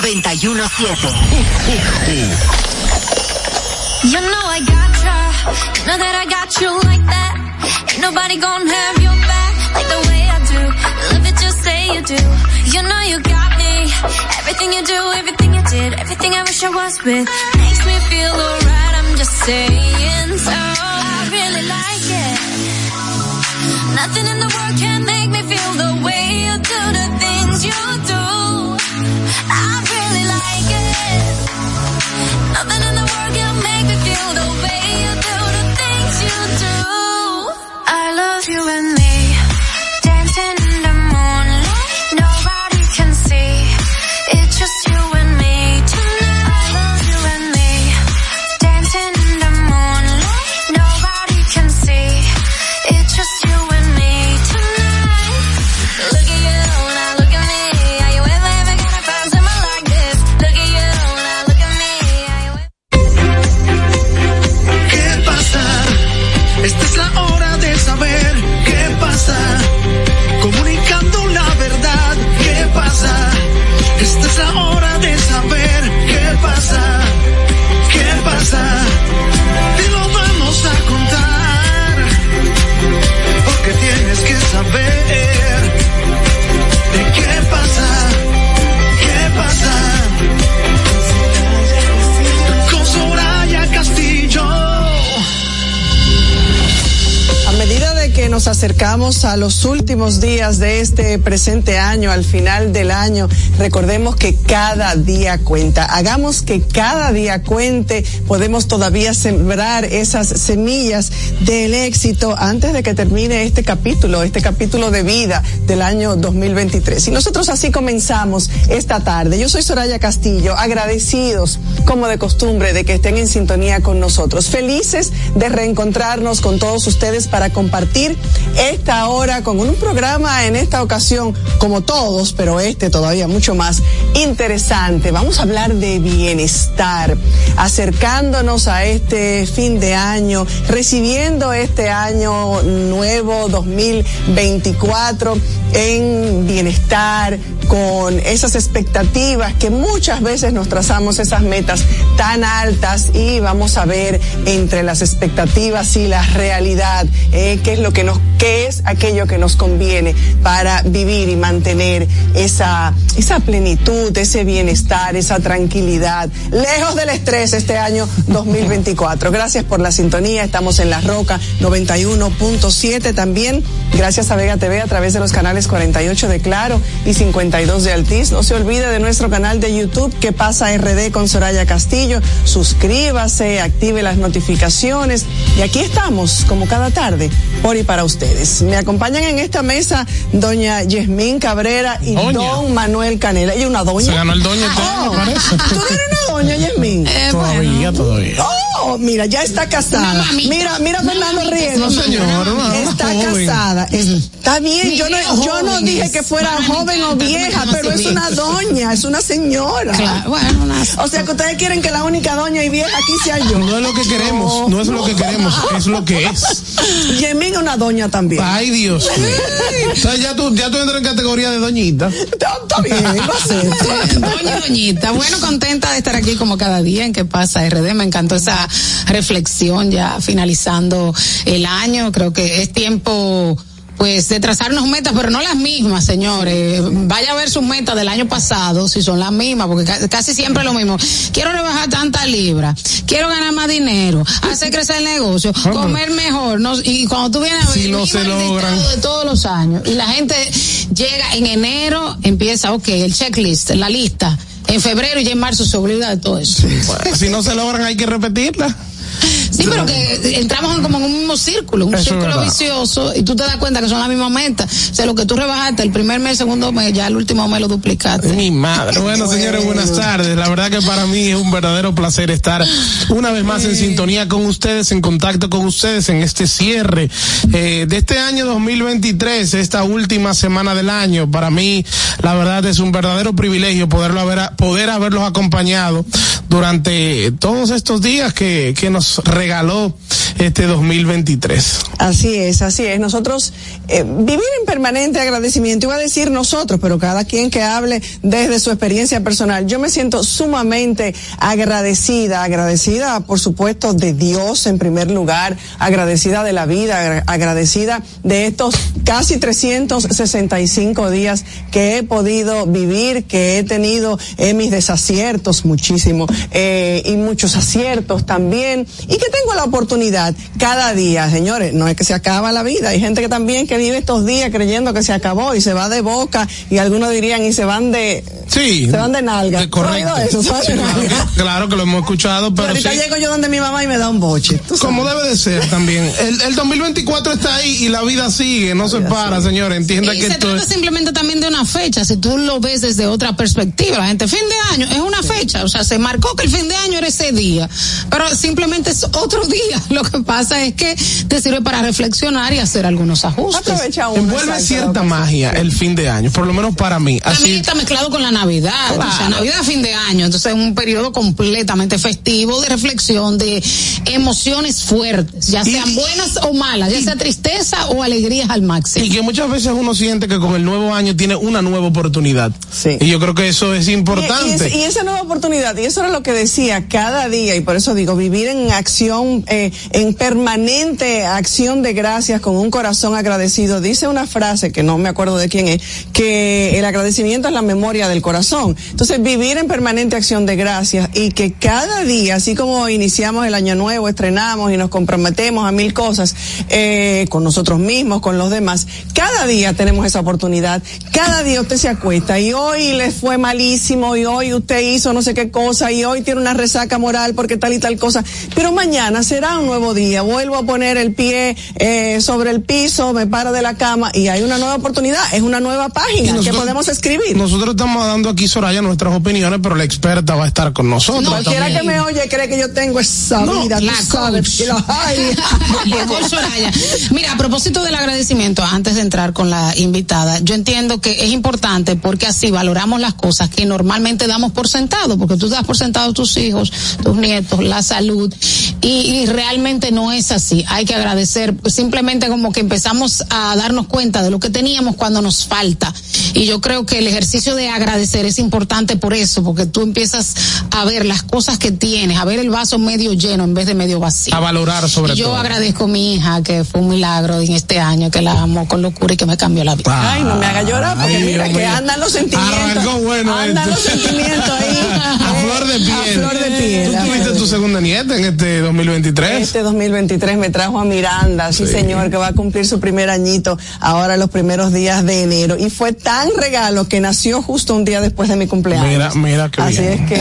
917. You know I gotcha, you know that I got you like that. Ain't nobody gonna have your back like the way I do. Love it, just say you do. You know you got me. Everything you do, everything you did, everything I wish I was with. Makes me feel alright, I'm just saying so. I really like it. Nothing in the world can make me feel the way you do the things you do. I really like it. Nothing in the world can make me feel nos acercamos a los últimos días de este presente año, al final del año, recordemos que cada día cuenta. Hagamos que cada día cuente. Podemos todavía sembrar esas semillas del éxito antes de que termine este capítulo, este capítulo de vida del año 2023. Y nosotros así comenzamos esta tarde. Yo soy Soraya Castillo, agradecidos como de costumbre de que estén en sintonía con nosotros. Felices de reencontrarnos con todos ustedes para compartir esta hora con un programa en esta ocasión, como todos, pero este todavía mucho más interesante. Vamos a hablar de bienestar, acercándonos a este fin de año, recibiendo este año nuevo 2024 en bienestar, con esas expectativas que muchas veces nos trazamos esas metas tan altas y vamos a ver entre las expectativas y la realidad eh, qué es lo que nos es aquello que nos conviene para vivir y mantener esa esa plenitud, ese bienestar, esa tranquilidad, lejos del estrés este año 2024. Gracias por la sintonía, estamos en La Roca 91.7 también. Gracias a Vega TV a través de los canales 48 de Claro y 52 de Altiz. No se olvide de nuestro canal de YouTube que pasa RD con Soraya Castillo. Suscríbase, active las notificaciones y aquí estamos como cada tarde por y para ustedes. Me acompañan en esta mesa doña Yasmín Cabrera y Doña. don Manuel Canela. ¿Y una doña? Se ganó el doña año, Oh, parece. ¿Tú eres una doña, Yasmín? Todavía, todavía. Oh, mira, ya está casada. Mira, mira Fernando riendo. No, señor, Está joven. casada. Está bien, yo no, yo no dije que fuera joven o vieja, pero es una doña, es una señora. Claro, bueno, una- O sea que ustedes quieren que la única doña y vieja aquí sea yo. No es lo que queremos, no es lo que queremos, es lo que es. Yemin es una doña también. Ay, Dios mío. O sea, ya tú, ya tú entras en categoría de doñita. Está, está bien, lo acepto. Doña Doñita, bueno, contenta de estar aquí como cada día en que pasa RD. Me encantó esa reflexión ya finalizando el año. Creo que es tiempo pues de trazarnos metas, pero no las mismas, señores. Vaya a ver sus metas del año pasado, si son las mismas, porque ca- casi siempre es lo mismo. Quiero rebajar tantas libras, quiero ganar más dinero, hacer crecer el negocio, comer mejor, no, y cuando tú vienes a ver Si no se logran. de todos los años, y la gente llega en enero, empieza, ok, el checklist, la lista, en febrero y ya en marzo se olvida de todo eso. Si no se logran, hay que repetirla. Sí, pero que entramos en como en un mismo círculo, un Eso círculo vicioso, y tú te das cuenta que son las mismas metas. O sea, lo que tú rebajaste el primer mes, el segundo mes, ya el último mes lo duplicaste. Mi madre. Bueno, señores, buenas tardes. La verdad que para mí es un verdadero placer estar una vez más en sintonía con ustedes, en contacto con ustedes en este cierre eh, de este año 2023, esta última semana del año. Para mí, la verdad es un verdadero privilegio poderlo haber, poder haberlos acompañado durante todos estos días que, que nos regaló este 2023. Así es, así es. Nosotros eh, vivir en permanente agradecimiento, iba a decir nosotros, pero cada quien que hable desde su experiencia personal, yo me siento sumamente agradecida, agradecida por supuesto de Dios en primer lugar, agradecida de la vida, agradecida de estos casi 365 días que he podido vivir, que he tenido eh, mis desaciertos muchísimo eh, y muchos aciertos también y que tengo la oportunidad cada día, señores, no es que se acaba la vida, hay gente que también que vive estos días creyendo que se acabó y se va de boca y algunos dirían y se van de sí, se van de nalga. correcto. claro, que lo hemos escuchado, pero, ahorita llego yo donde mi mamá y me da un boche. Como debe de ser también. El, el 2024 está ahí y la vida sigue, no se para, señores. Entienda que se esto trata simplemente también de una fecha, si tú lo ves desde otra perspectiva, la gente, fin de año es una fecha, o sea, se marcó que el fin de año era ese día, pero simplemente es otro día. Lo que pasa es que te sirve para reflexionar y hacer algunos ajustes. Envuelve cierta magia el fin de año, por lo menos para mí. Así mí está mezclado con la Navidad, o sea, Navidad fin de año, entonces es un periodo completamente festivo de reflexión, de emociones fuertes, ya sean buenas o malas, ya sea tristeza o alegrías al máximo. Y que muchas veces uno siente que con el nuevo año tiene una nueva oportunidad. Sí. Y yo creo que eso es importante. Y, esa nueva oportunidad, y eso era lo que decía cada día, y por eso digo, vivir en acción, eh, en permanente acción de gracias con un corazón agradecido. Dice una frase que no me acuerdo de quién es, que el agradecimiento es la memoria del corazón. Entonces, vivir en permanente acción de gracias y que cada día, así como iniciamos el año nuevo, estrenamos y nos comprometemos a mil cosas eh, con nosotros mismos, con los demás, cada día tenemos esa oportunidad. Cada día usted se acuesta y hoy le fue malísimo y hoy usted hizo no sé qué cosa y hoy tiene una resaca moral porque tal y tal cosa. Pero mañana será un nuevo día. Vuelvo a poner el pie eh, sobre el piso, me paro de la cama y hay una nueva oportunidad. Es una nueva página que podemos escribir. Nosotros estamos dando aquí, Soraya, nuestras opiniones, pero la experta va a estar con nosotros. No, cualquiera que me oye cree que yo tengo esa vida. La Mira, a propósito del agradecimiento, antes de entrar con la invitada, yo entiendo que es importante porque así valoramos las cosas que normalmente damos por sentado, porque tú das por sentado tus hijos, tus nietos, la salud, y, realmente no es así. Hay que agradecer, pues, simplemente como que empezamos a darnos cuenta de lo que teníamos cuando nos falta. Y yo creo que el ejercicio de agradecer es importante por eso, porque tú empiezas a ver las cosas que tienes, a ver el vaso medio lleno en vez de medio vacío. A valorar sobre yo todo. Yo agradezco a mi hija, que fue un milagro en este año, que la amo con locura y que me cambió la vida. Ay, no me haga llorar, porque mira que andan los sentimientos. bueno andan los sentimientos ahí. A flor de piel. A flor de piel. ¿Tú tuviste tu segunda nieta en este 2023? Este 2023 me trajo a Miranda, sí, señor, que va a cumplir su primer añito ahora los primeros días de enero. Y fue tan regalo que nació justo un día después de mi cumpleaños. Mira, mira qué Así bien. es que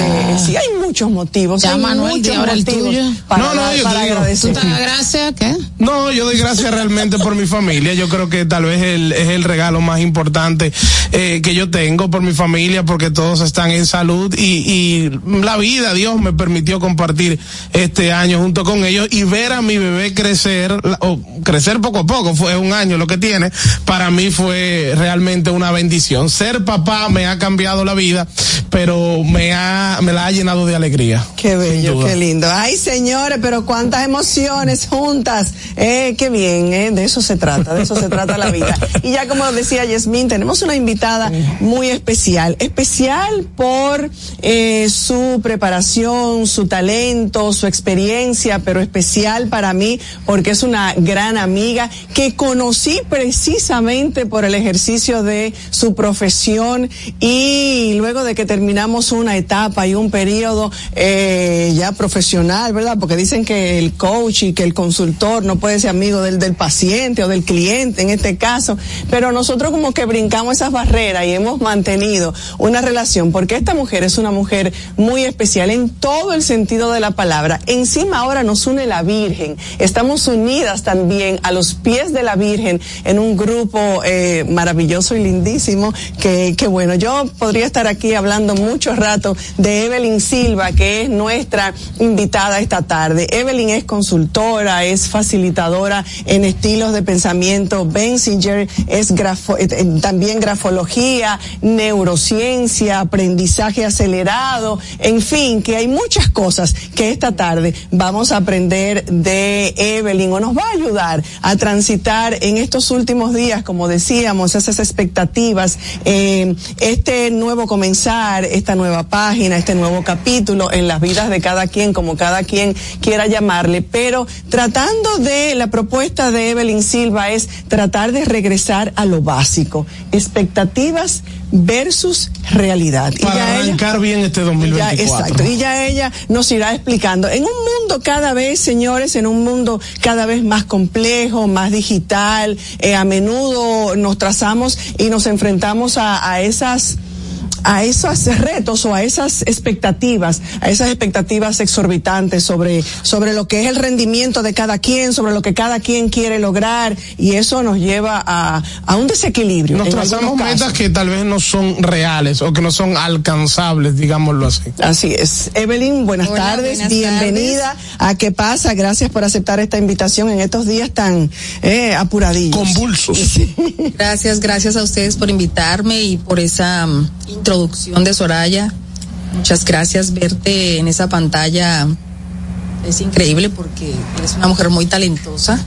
sí hay muchos motivos. Ya, hay Manuel, muchos ahora el motivos tuyo. Para, No, no, yo para te digo. agradecer. ¿Tú te das gracias? ¿Qué? No, yo doy gracias realmente por mi familia. Yo creo que tal vez el, es el regalo más importante eh, que yo tengo por mi familia, porque todos están en salud y, y la vida, Dios me permitió compartir este año junto con ellos y ver a mi bebé crecer, o crecer poco a poco, fue un año lo que tiene, para mí fue realmente una bendición. Ser papá me ha cambiado la vida, pero me ha, me la ha llenado de alegría. Qué bello, qué lindo. Ay, señores, pero cuántas emociones juntas. Eh, qué bien, eh, de eso se trata, de eso se trata la vida. Y ya como decía Yasmín, tenemos una invitada muy especial, especial por eh, su preparación, su talento, su experiencia, pero especial para mí porque es una gran amiga que conocí precisamente por el ejercicio de su profesión y luego de que terminamos una etapa y un periodo eh, ya profesional, ¿verdad? Porque dicen que el coach y que el consultor no puede ser amigo del, del paciente o del cliente en este caso, pero nosotros como que brincamos esas barreras y hemos mantenido una relación porque esta mujer es una mujer muy especial en todo el sentido de la palabra. Encima ahora nos une la Virgen, estamos unidas también a los pies de la Virgen en un grupo eh, maravilloso y lindísimo que, bueno, yo podría estar aquí hablando mucho rato de Evelyn Silva, que es nuestra invitada esta tarde. Evelyn es consultora, es facilitadora en estilos de pensamiento. Benzinger es eh, eh, también grafología, neurociencia, aprendizaje acelerado, en fin, que hay muchas cosas que esta tarde vamos a aprender de Evelyn o nos va a ayudar a transitar en estos últimos días, como decíamos, esas expectativas, eh, este nuevo comenzar, esta nueva página, este nuevo capítulo en las vidas de cada quien, como cada quien quiera llamarle, pero tratando de la propuesta de Evelyn Silva es tratar de regresar a lo básico, expectativas versus realidad. Para y arrancar bien este 2024. exacto. Y ya ella nos irá explicando. En un mundo cada vez, señores, en un mundo cada vez más complejo, más digital, eh, a menudo nos trazamos y nos enfrentamos a, a esas a esos retos o a esas expectativas, a esas expectativas exorbitantes sobre, sobre lo que es el rendimiento de cada quien, sobre lo que cada quien quiere lograr, y eso nos lleva a, a un desequilibrio. Nos trazamos metas que tal vez no son reales o que no son alcanzables, digámoslo así. Así es. Evelyn, buenas tardes, bienvenida a ¿Qué pasa? Gracias por aceptar esta invitación en estos días tan eh, apuradillos. Convulsos. Gracias, gracias a ustedes por invitarme y por esa um, introducción de Soraya. Muchas gracias. Verte en esa pantalla es increíble porque eres una mujer muy talentosa.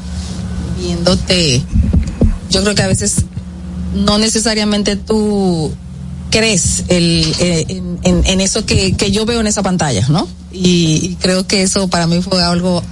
Viéndote, yo creo que a veces no necesariamente tú crees el, eh, en, en, eso que, que, yo veo en esa pantalla, ¿no? Y, y creo que eso para mí fue algo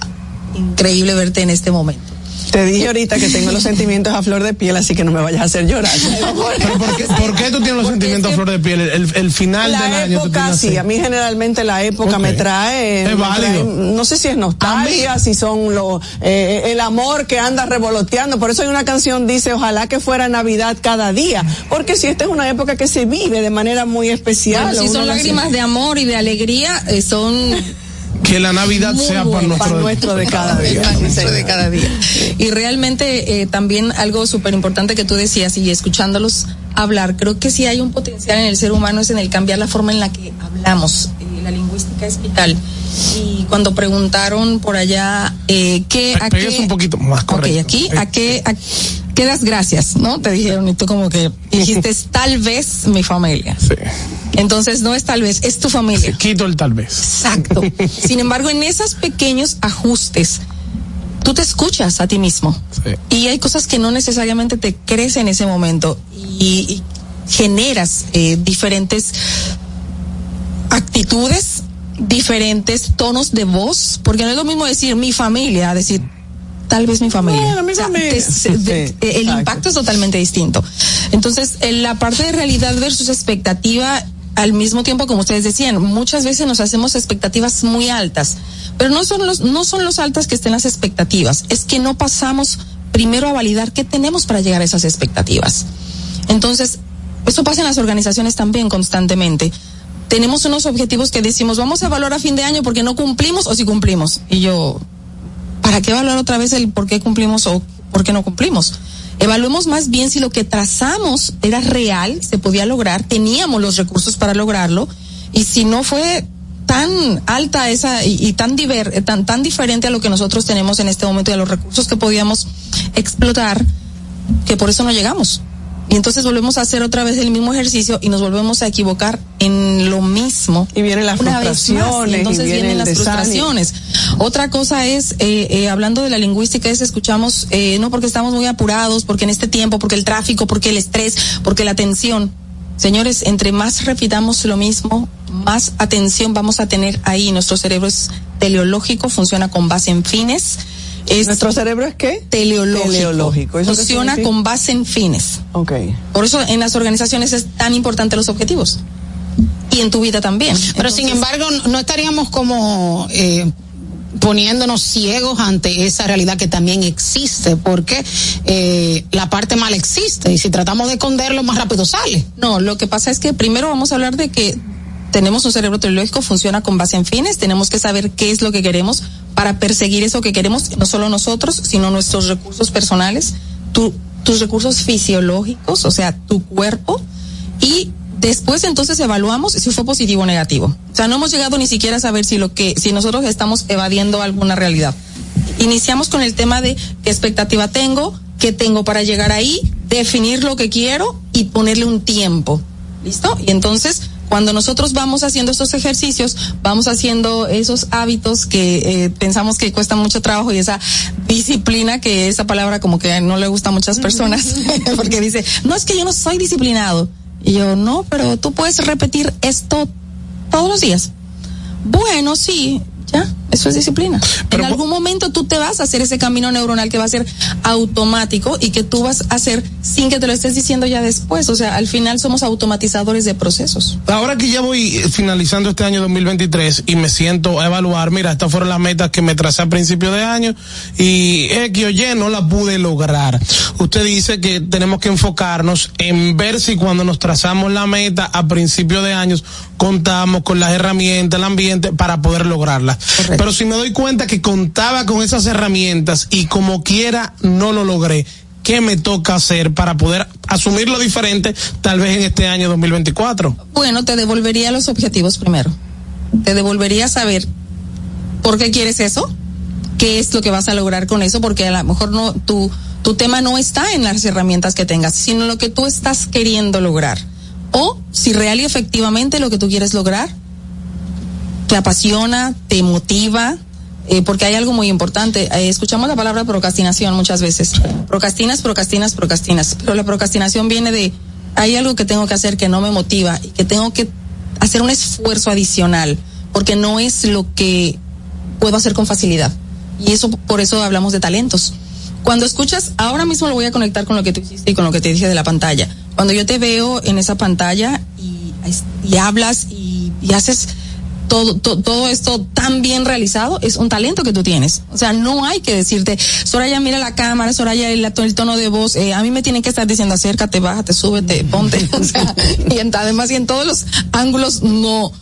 increíble verte en este momento. Te dije ahorita que tengo los sentimientos a flor de piel, así que no me vayas a hacer llorar. ¿Pero por, qué, por qué, tú tienes los sentimientos a flor de piel? El, el final la del año. Época, sí, a mí generalmente la época okay. me trae. Es válido. Trae, no sé si es nostalgia, si son lo, eh, el amor que anda revoloteando. Por eso hay una canción dice, ojalá que fuera Navidad cada día. Porque si esta es una época que se vive de manera muy especial. Bueno, si son lágrimas de amor y de alegría, eh, son que la Navidad Muy sea para nuestro, para nuestro de cada día. Para nuestro de cada día. Y realmente eh, también algo súper importante que tú decías y escuchándolos hablar, creo que sí hay un potencial en el ser humano es en el cambiar la forma en la que hablamos. Eh, la lingüística es vital. Y cuando preguntaron por allá eh, qué a qué un poquito más correcto. Okay, aquí a qué a, qué das gracias, ¿no? Te dijeron y tú como que dijiste tal vez mi familia. Sí. Entonces no es tal vez, es tu familia. Sí, quito el tal vez. Exacto. Sin embargo, en esos pequeños ajustes, tú te escuchas a ti mismo. Sí. Y hay cosas que no necesariamente te crees en ese momento y, y generas eh, diferentes actitudes, diferentes tonos de voz, porque no es lo mismo decir mi familia, decir tal vez mi familia. Bueno, mi o sea, familia. te, Sí, de, el exacto. impacto es totalmente distinto. Entonces, en la parte de realidad versus expectativa, al mismo tiempo, como ustedes decían, muchas veces nos hacemos expectativas muy altas, pero no son los, no son los altas que estén las expectativas, es que no pasamos primero a validar qué tenemos para llegar a esas expectativas. Entonces, eso pasa en las organizaciones también constantemente. Tenemos unos objetivos que decimos, vamos a evaluar a fin de año porque no cumplimos o si cumplimos. Y yo, ¿para qué evaluar otra vez el por qué cumplimos o por qué no cumplimos? Evaluemos más bien si lo que trazamos era real, se podía lograr, teníamos los recursos para lograrlo, y si no fue tan alta esa y, tan, diver, tan, tan diferente a lo que nosotros tenemos en este momento y a los recursos que podíamos explotar, que por eso no llegamos. Y entonces volvemos a hacer otra vez el mismo ejercicio y nos volvemos a equivocar en lo mismo. Y vienen las una. Y frustraciones. entonces y viene vienen las frustraciones. Otra cosa es, eh, eh, hablando de la lingüística, es escuchamos, eh, no porque estamos muy apurados, porque en este tiempo, porque el tráfico, porque el estrés, porque la tensión. Señores, entre más repitamos lo mismo, más atención vamos a tener ahí. Nuestro cerebro es teleológico, funciona con base en fines. Es ¿Nuestro cerebro es qué? teleológico. Teleológico. ¿Eso qué Funciona con base en fines. Ok. Por eso en las organizaciones es tan importante los objetivos. Y en tu vida también. Pero sin embargo, no- estaríamos como eh, poniéndonos ciegos ante esa realidad que también existe, porque eh, la parte mala existe y si tratamos de esconderlo, más rápido sale. No, lo que pasa es que primero vamos a hablar de que tenemos un cerebro teleológico, funciona con base en fines, tenemos que saber qué es lo que queremos para perseguir eso que queremos, no solo nosotros, sino nuestros recursos personales, tu, tus recursos fisiológicos, o sea, tu cuerpo, y después entonces evaluamos si fue positivo o negativo. O sea, no hemos llegado ni siquiera a saber si lo que, si nosotros estamos evadiendo alguna realidad. Iniciamos con el tema de qué expectativa tengo, qué tengo para llegar ahí, definir lo que quiero y ponerle un tiempo. ¿Listo? Y entonces, cuando nosotros vamos haciendo estos ejercicios, vamos haciendo esos hábitos que eh, pensamos que cuesta mucho trabajo y esa disciplina, que esa palabra como que no le gusta a muchas personas, porque dice, no es que yo no soy disciplinado. Y yo, no, pero tú puedes repetir esto todos los días. Bueno, sí, ya, eso es disciplina. Pero en algún momento tú te vas a hacer ese camino neuronal que va a ser automático y que tú vas a hacer sin que te lo estés diciendo ya después. O sea, al final somos automatizadores de procesos. Ahora que ya voy eh, finalizando este año 2023 y me siento a evaluar, mira, estas fueron las metas que me tracé a principio de año y X o Y no las pude lograr. Usted dice que tenemos que enfocarnos en ver si cuando nos trazamos la meta a principio de años contamos con las herramientas, el ambiente para poder lograrlas. Correcto. Pero si me doy cuenta que contaba con esas herramientas y como quiera no lo logré, ¿qué me toca hacer para poder asumir lo diferente tal vez en este año 2024? Bueno, te devolvería los objetivos primero. Te devolvería saber por qué quieres eso, qué es lo que vas a lograr con eso, porque a lo mejor no tu tu tema no está en las herramientas que tengas, sino lo que tú estás queriendo lograr. O si real y efectivamente lo que tú quieres lograr te apasiona, te motiva, eh, porque hay algo muy importante. Eh, escuchamos la palabra procrastinación muchas veces. Procrastinas, procrastinas, procrastinas. Pero la procrastinación viene de, hay algo que tengo que hacer que no me motiva y que tengo que hacer un esfuerzo adicional, porque no es lo que puedo hacer con facilidad. Y eso, por eso hablamos de talentos. Cuando escuchas, ahora mismo lo voy a conectar con lo que tú hiciste y con lo que te dije de la pantalla. Cuando yo te veo en esa pantalla y, hablas y, y haces todo, to- todo esto tan bien realizado, es un talento que tú tienes. O sea, no hay que decirte, Soraya, mira la cámara, Soraya, el, el tono de voz, eh, a mí me tienen que estar diciendo, acércate, bájate, súbete, ponte. O sea, y en- además, y en todos los ángulos, no.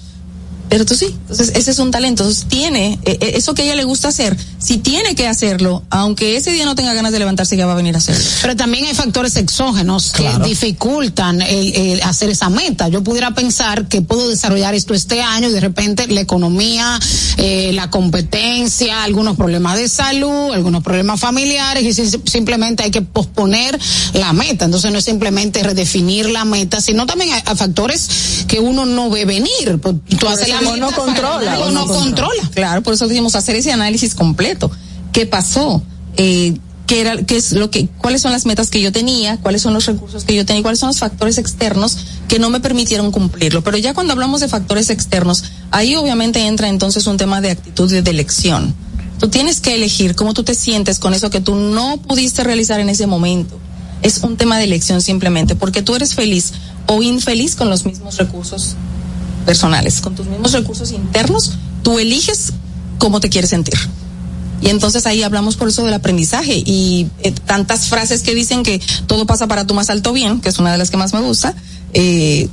Pero tú sí. Entonces, ese es un talento. Entonces, tiene, eh, eh, eso que a ella le gusta hacer, si tiene que hacerlo, aunque ese día no tenga ganas de levantarse, ya va a venir a hacerlo. Pero también hay factores exógenos Claro. que dificultan el, el hacer esa meta. Yo pudiera pensar que puedo desarrollar esto este año y de repente la economía, eh, la competencia, algunos problemas de salud, algunos problemas familiares y si- simplemente hay que posponer la meta. Entonces no es simplemente redefinir la meta, sino también hay, hay factores que uno no ve venir. Tú haces la No controla. no controla. Claro, por eso decimos hacer ese análisis completo. ¿Qué pasó? Eh, ¿Qué era, qué es lo que, cuáles son las metas que yo tenía? ¿Cuáles son los recursos que yo tenía? ¿Cuáles son los factores externos que no me permitieron cumplirlo? Pero ya cuando hablamos de factores externos, ahí obviamente entra entonces un tema de actitud de, de elección. Tú tienes que elegir cómo tú te sientes con eso que tú no pudiste realizar en ese momento. Es un tema de elección simplemente, porque tú eres feliz o infeliz con los mismos recursos personales, con tus mismos recursos internos, tú eliges cómo te quieres sentir. Y entonces ahí hablamos por eso del aprendizaje y eh, tantas frases que dicen que todo pasa para tu más alto bien, que es una de las que más me gusta. Eh,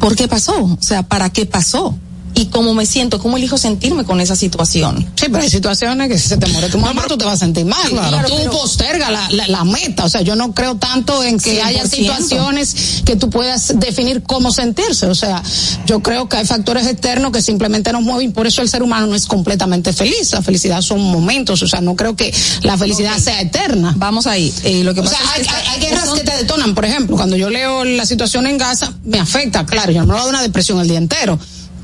¿Por qué pasó? O sea, ¿para qué pasó? Y cómo me siento, cómo elijo sentirme con esa situación. Sí, pero hay situaciones que si se te muere tu mamá, tú te vas a sentir mal. Claro. tú pero- posterga la, la, la meta. O sea, yo no creo tanto en que haya 100%. situaciones que tú puedas definir cómo sentirse. O sea, yo creo que hay factores externos que simplemente nos mueven y por eso el ser humano no es completamente feliz. La felicidad son momentos. O sea, no creo que la felicidad sea eterna. Vamos ahí. Eh, lo que O pasa sea, hay, es que hay- hay guerras son- que te detonan, por ejemplo, cuando yo leo la situación en Gaza, me afecta, claro, yo no me a dar una depresión el día entero,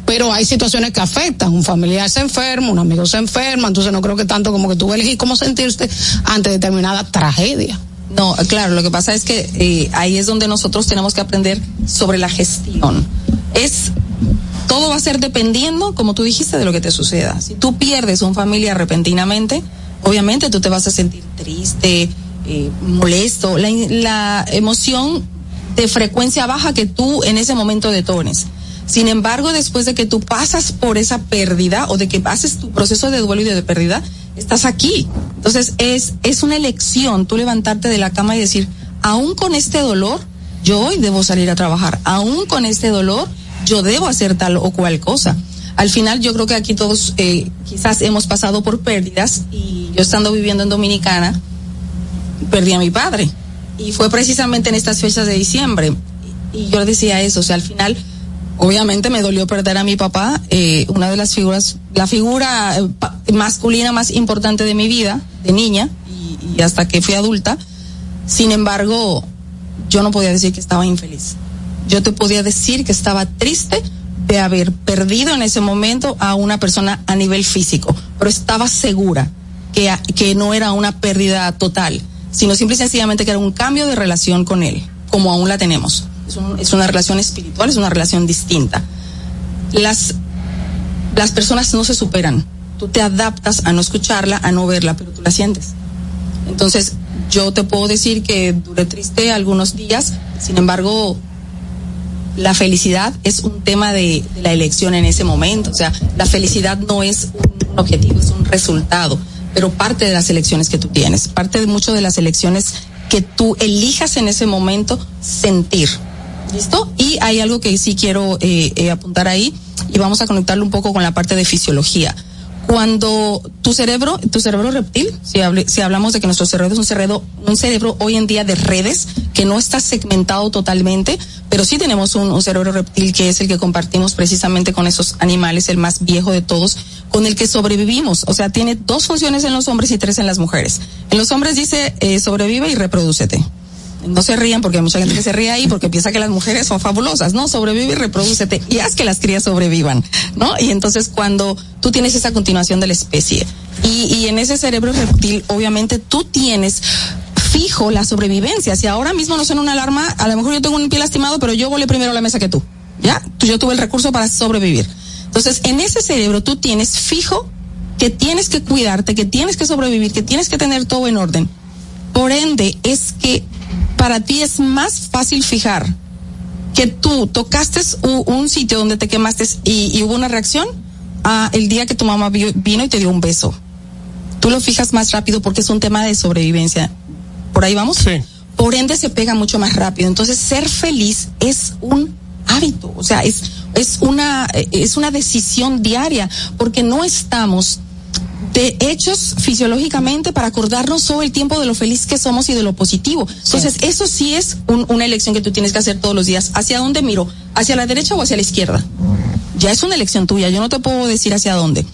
pero hay situaciones que afectan, un familiar se enferma, un amigo se enferma, entonces no creo que tanto como que tú elegir cómo sentirte ante determinada tragedia. No, claro, lo que pasa es que eh, ahí es donde nosotros tenemos que aprender sobre la gestión. Es todo va a ser dependiendo, como tú dijiste, de lo que te suceda. Si tú pierdes un familiar repentinamente, obviamente tú te vas a sentir triste, eh, molesto, la, la emoción de frecuencia baja que tú en ese momento detones. Sin embargo, después de que tú pasas por esa pérdida o de que pases tu proceso de duelo y de pérdida, estás aquí. Entonces es, es una elección tú levantarte de la cama y decir, aún con este dolor, yo hoy debo salir a trabajar. Aún con este dolor, yo debo hacer tal o cual cosa. Al final yo creo que aquí todos eh, quizás hemos pasado por pérdidas y yo estando viviendo en Dominicana, perdí a mi padre. Y fue precisamente en estas fechas de diciembre. Y yo le decía eso, o sea, al final, obviamente me dolió perder a mi papá, eh, una de las figuras, la figura eh, masculina más importante de mi vida, de niña, y, hasta que fui adulta. Sin embargo, yo no podía decir que estaba infeliz. Yo te podía decir que estaba triste de haber perdido en ese momento a una persona a nivel físico, pero estaba segura que, que no era una pérdida total, sino simple y sencillamente que era un cambio de relación con él, como aún la tenemos. Es, un- es una relación espiritual, es una relación distinta. Las, las personas no se superan. Tú te adaptas a no escucharla, a no verla, pero tú la sientes. Entonces, yo te puedo decir que duré triste algunos días, sin embargo, la felicidad es un tema de, de la elección en ese momento. O sea, la felicidad no es un objetivo, es un resultado, pero parte de las elecciones que tú tienes, parte de mucho de las elecciones que tú elijas en ese momento sentir. ¿Listo? Y hay algo que sí quiero eh, eh, apuntar ahí y vamos a conectarlo un poco con la parte de fisiología. Cuando tu cerebro, tu cerebro reptil, si, hable- si hablamos de que nuestro cerebro es un cerebro, un cerebro hoy en día de redes, que no está segmentado totalmente, pero sí tenemos un, un cerebro reptil que es el que compartimos precisamente con esos animales, el más viejo de todos, con el que sobrevivimos. O sea, tiene dos funciones en los hombres y tres en las mujeres. En los hombres dice eh, sobrevive y reprodúcete no se rían porque hay mucha gente que se ríe ahí porque piensa que las mujeres son fabulosas, ¿no? Sobrevive y reprodúcete y haz que las crías sobrevivan, ¿no? Y entonces cuando tú tienes esa continuación de la especie y, en ese cerebro reptil, obviamente tú tienes fijo la sobrevivencia. Si ahora mismo no suena una alarma, a lo mejor yo tengo un pie lastimado, pero yo volé primero a la mesa que tú, ¿ya? Yo tuve el recurso para sobrevivir. Entonces, en ese cerebro tú tienes fijo que tienes que cuidarte, que tienes que sobrevivir, que tienes que tener todo en orden. Por ende, es que para ti es más fácil fijar que tú tocaste un sitio donde te quemaste y, y hubo una reacción a el día que tu mamá vi- vino y te dio un beso. Tú lo fijas más rápido porque es un tema de sobrevivencia. ¿Por ahí vamos? Sí. Por ende se pega mucho más rápido. Entonces, ser feliz es un hábito, o sea, es, es una, eh, es una decisión diaria, porque no estamos de hechos fisiológicamente para acordarnos todo el tiempo de lo feliz que somos y de lo positivo. Entonces, eso sí es un- una elección que tú tienes que hacer todos los días. ¿Hacia dónde miro? ¿Hacia la derecha o hacia la izquierda? Ya es una elección tuya, yo no te puedo decir hacia dónde.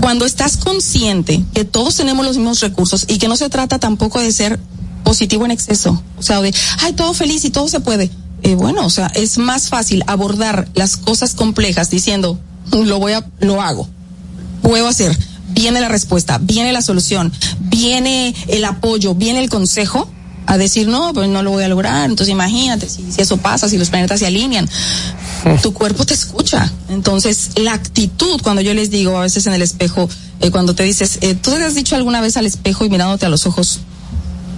Cuando estás consciente que todos tenemos los mismos recursos y que no se trata tampoco de ser positivo en exceso, o sea, de, ay, todo feliz y todo se puede. Eh, bueno, o sea, es más fácil abordar las cosas complejas diciendo, lo voy a, lo hago, puedo hacer. Viene la respuesta, viene la solución, viene el apoyo, viene el consejo a decir, no, pues no lo voy a lograr. Entonces imagínate, si, si eso pasa, si los planetas se alinean, tu cuerpo te escucha. Entonces la actitud, cuando yo les digo a veces en el espejo, eh, cuando te dices, eh, ¿tú te has dicho alguna vez al espejo y mirándote a los ojos,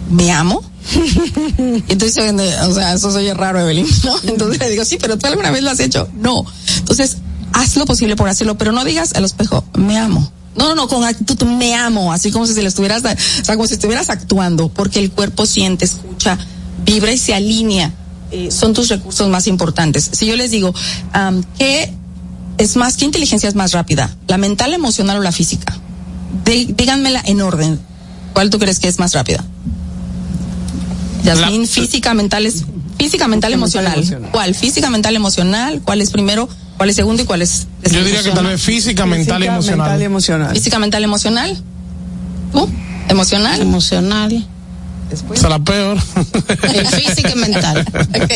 me amo? Entonces, eh, o sea, eso soy raro, Evelyn, ¿no? Entonces le digo, sí, pero tú alguna vez lo has hecho. No. Entonces, haz lo posible por hacerlo, pero no digas al espejo, me amo. No, no, no, con actitud, me amo, así como si se le estuvieras, o sea, como si estuvieras actuando, porque el cuerpo siente, escucha, vibra y se alinea. Eh, son tus recursos más importantes. Si yo les digo, ¿qué es más, qué inteligencia es más rápida? ¿La mental, la emocional o la física? Dí- díganmela en orden. ¿Cuál tú crees que es más rápida? Yasmín, La- física, mental es física, mental, emocional. emocional. ¿Cuál? Física, mental, emocional. ¿Cuál es primero? ¿Cuál es segundo y cuál es? Yo diría que tal vez física, mental y Física, emocional. mental y emocional. Física, mental, emocional. ¿Tú? Emocional. Emocional, Esa es la peor. el físico y mental. Ok.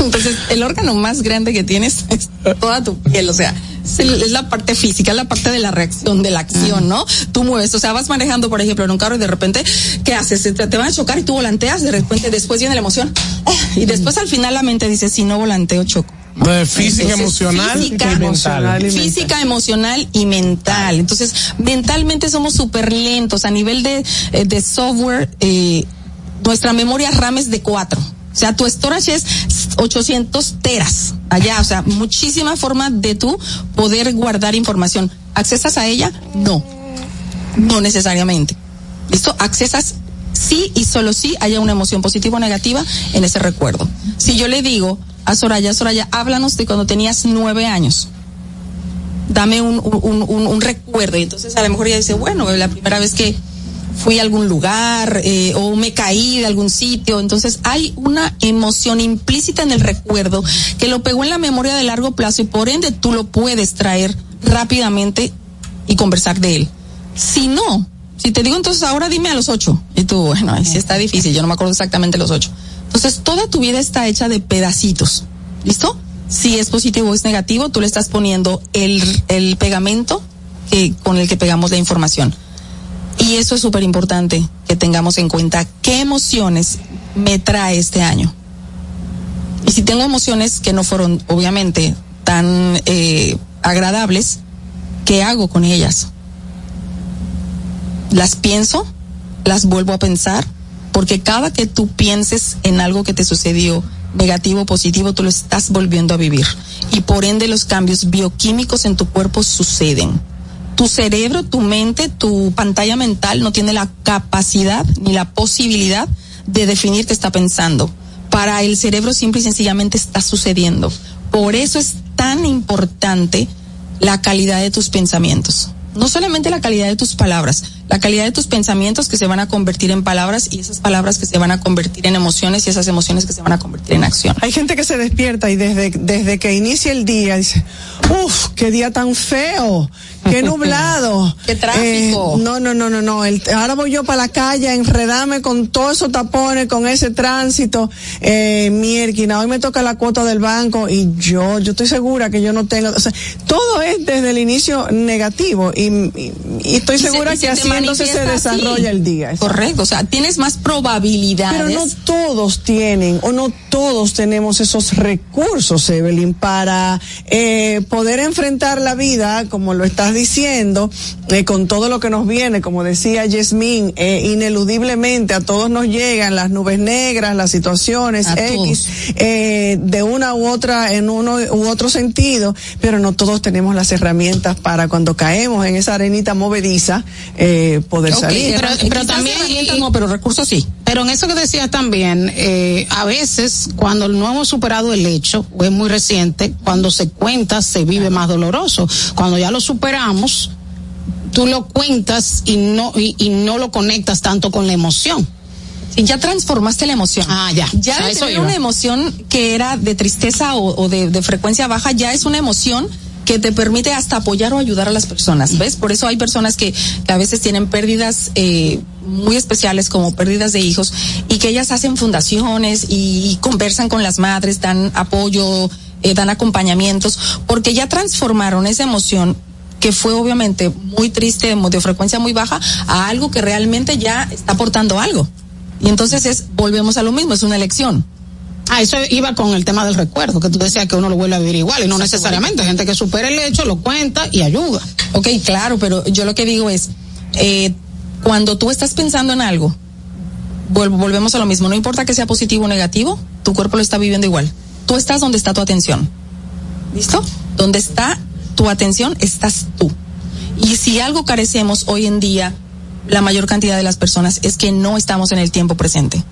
Entonces, el órgano más grande que tienes es toda tu piel, o sea, es, el- es la parte física, es la parte de la reacción, de la acción, ¿no? Tú mueves, o sea, vas manejando, por ejemplo, en un carro y de repente, ¿qué haces? Te, te van a chocar y tú volanteas, de repente después viene la emoción. Ah, Y después al final la mente dice, si no volanteo, choco. De física, Entonces, emocional física, y emocional mental. y mental. Física, emocional y mental. Entonces, mentalmente somos súper lentos. A nivel de, eh, de software, eh, nuestra memoria RAM es de cuatro. O sea, tu storage es 800 teras allá. O sea, muchísima forma de tú poder guardar información. ¿Accesas a ella? No. No necesariamente. ¿Listo? Accesas sí y solo sí haya una emoción positiva o negativa en ese recuerdo. Si yo le digo a Soraya, Soraya, háblanos de cuando tenías nueve años. Dame un, un, un, un recuerdo. Y entonces a lo mejor ella dice, bueno, la primera vez que fui a algún lugar eh, o me caí de algún sitio. Entonces hay una emoción implícita en el recuerdo que lo pegó en la memoria de largo plazo y por ende tú lo puedes traer rápidamente y conversar de él. Si no, si te digo entonces ahora dime a los ocho y tú, bueno, ahí sí está difícil, yo no me acuerdo exactamente los ocho. Entonces toda tu vida está hecha de pedacitos. ¿Listo? Si es positivo o es negativo, tú le estás poniendo el, el pegamento que, con el que pegamos la información. Y eso es súper importante que tengamos en cuenta qué emociones me trae este año. Y si tengo emociones que no fueron, obviamente, tan eh, agradables, ¿qué hago con ellas? Las pienso, las vuelvo a pensar, porque cada que tú pienses en algo que te sucedió, negativo o positivo, tú lo estás volviendo a vivir. Y por ende los cambios bioquímicos en tu cuerpo suceden tu cerebro, tu mente, tu pantalla mental no tiene la capacidad ni la posibilidad de definir qué está pensando. Para el cerebro simple y sencillamente está sucediendo. Por eso es tan importante la calidad de tus pensamientos. No solamente la calidad de tus palabras, la calidad de tus pensamientos que se van a convertir en palabras y esas palabras que se van a convertir en emociones y esas emociones que se van a convertir en acción. Hay gente que se despierta y desde, desde que inicia el día dice, uff, qué día tan feo, qué nublado. qué tráfico. Eh, no, no, no, no, no. El, ahora voy yo para la calle a enredarme con todos esos tapones, con ese tránsito. Eh, mierquina, hoy me toca la cuota del banco y yo, yo estoy segura que yo no tengo, o sea, todo es desde el inicio negativo y, y, y estoy segura y se, que así entonces se desarrolla así. el día. Correcto, o sea, tienes más probabilidades. Pero no todos tienen o no todos tenemos esos recursos, Evelyn, para eh, poder enfrentar la vida, como lo estás diciendo, eh, con todo lo que nos viene, como decía Yasmín, eh, ineludiblemente a todos nos llegan las nubes negras, las situaciones A X, eh, de una u otra, en uno u otro sentido, pero no todos tenemos las herramientas para cuando caemos en esa arenita movediza, eh, poder salir. pero- también- no, pero recursos sí. Pero en eso que decías también, eh, a veces cuando no hemos superado el hecho, o es muy reciente, cuando se cuenta se vive más doloroso. Cuando ya lo superamos, tú lo cuentas y no, y, y no lo conectas tanto con la emoción. Sí, ya transformaste la emoción. Ah, ya. Ya A de tener una emoción que era de tristeza o, o de, de frecuencia baja, ya es una emoción que te permite hasta apoyar o ayudar a las personas, ¿ves? Por eso hay personas que, que a veces tienen pérdidas eh, muy especiales como pérdidas de hijos y que ellas hacen fundaciones y, conversan con las madres, dan apoyo, eh, dan acompañamientos, porque ya transformaron esa emoción que fue obviamente muy triste, de, frecuencia muy baja, a algo que realmente ya está aportando algo. Y entonces es, volvemos a lo mismo, es una elección. Ah, eso iba con el tema del recuerdo, que tú decías que uno lo vuelve a vivir igual, y no necesariamente, hay gente que supera el hecho, lo cuenta y ayuda. Ok, claro, pero yo lo que digo es, eh, cuando tú estás pensando en algo, vol- volvemos a lo mismo, no importa que sea positivo o negativo, tu cuerpo lo está viviendo igual. Tú estás donde está tu atención. ¿Listo? Donde está tu atención, estás tú. Y si algo carecemos hoy en día, la mayor cantidad de las personas, es que no estamos en el tiempo presente.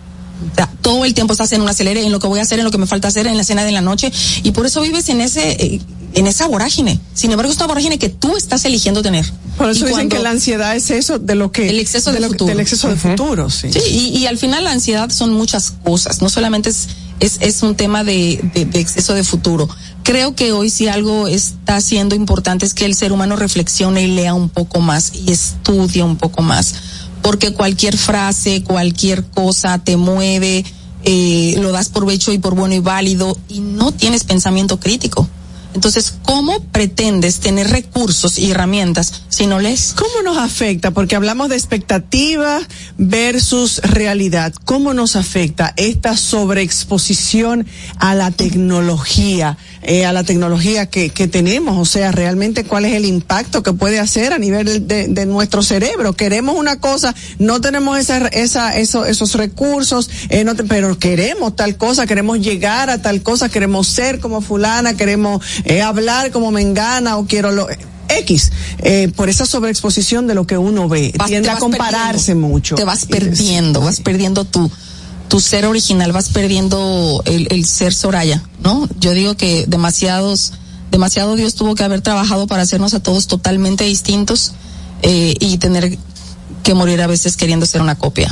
Todo el tiempo estás en un acelere, en lo que voy a hacer, en lo que me falta hacer, en la cena de la noche, y por eso vives en ese, eh, en esa vorágine. Sin embargo, es una vorágine que tú estás eligiendo tener. Por eso Y dicen cuando- que la ansiedad es eso de lo que El exceso de futuro. del exceso de futuro, sí. Sí, y, y al final la ansiedad son muchas cosas, no solamente es, es, es un tema de, de, de exceso de futuro. Creo que hoy si algo está siendo importante es que el ser humano reflexione y lea un poco más y estudie un poco más, porque cualquier frase, cualquier cosa te mueve, eh, lo das por hecho y por bueno y válido y no tienes pensamiento crítico. Entonces, ¿cómo pretendes tener recursos y herramientas si no lees? ¿Cómo nos afecta? Porque hablamos de expectativa versus realidad. ¿Cómo nos afecta esta sobreexposición a la tecnología, eh, a la tecnología que, que tenemos? O sea, realmente cuál es el impacto que puede hacer a nivel de, nuestro cerebro. Queremos una cosa, no tenemos esa, esa, eso, esos recursos, eh, no te- pero queremos tal cosa, queremos llegar a tal cosa, queremos ser como fulana, queremos eh, hablar como mengana o quiero lo X, eh, por esa sobreexposición de lo que uno ve, Vas- tiende a compararse mucho. Te vas perdiendo, vas perdiendo tu, tu ser original, vas perdiendo el, el ser Soraya, ¿no? Yo digo que demasiados, demasiado Dios tuvo que haber trabajado para hacernos a todos totalmente distintos eh, y tener que morir a veces queriendo ser una copia.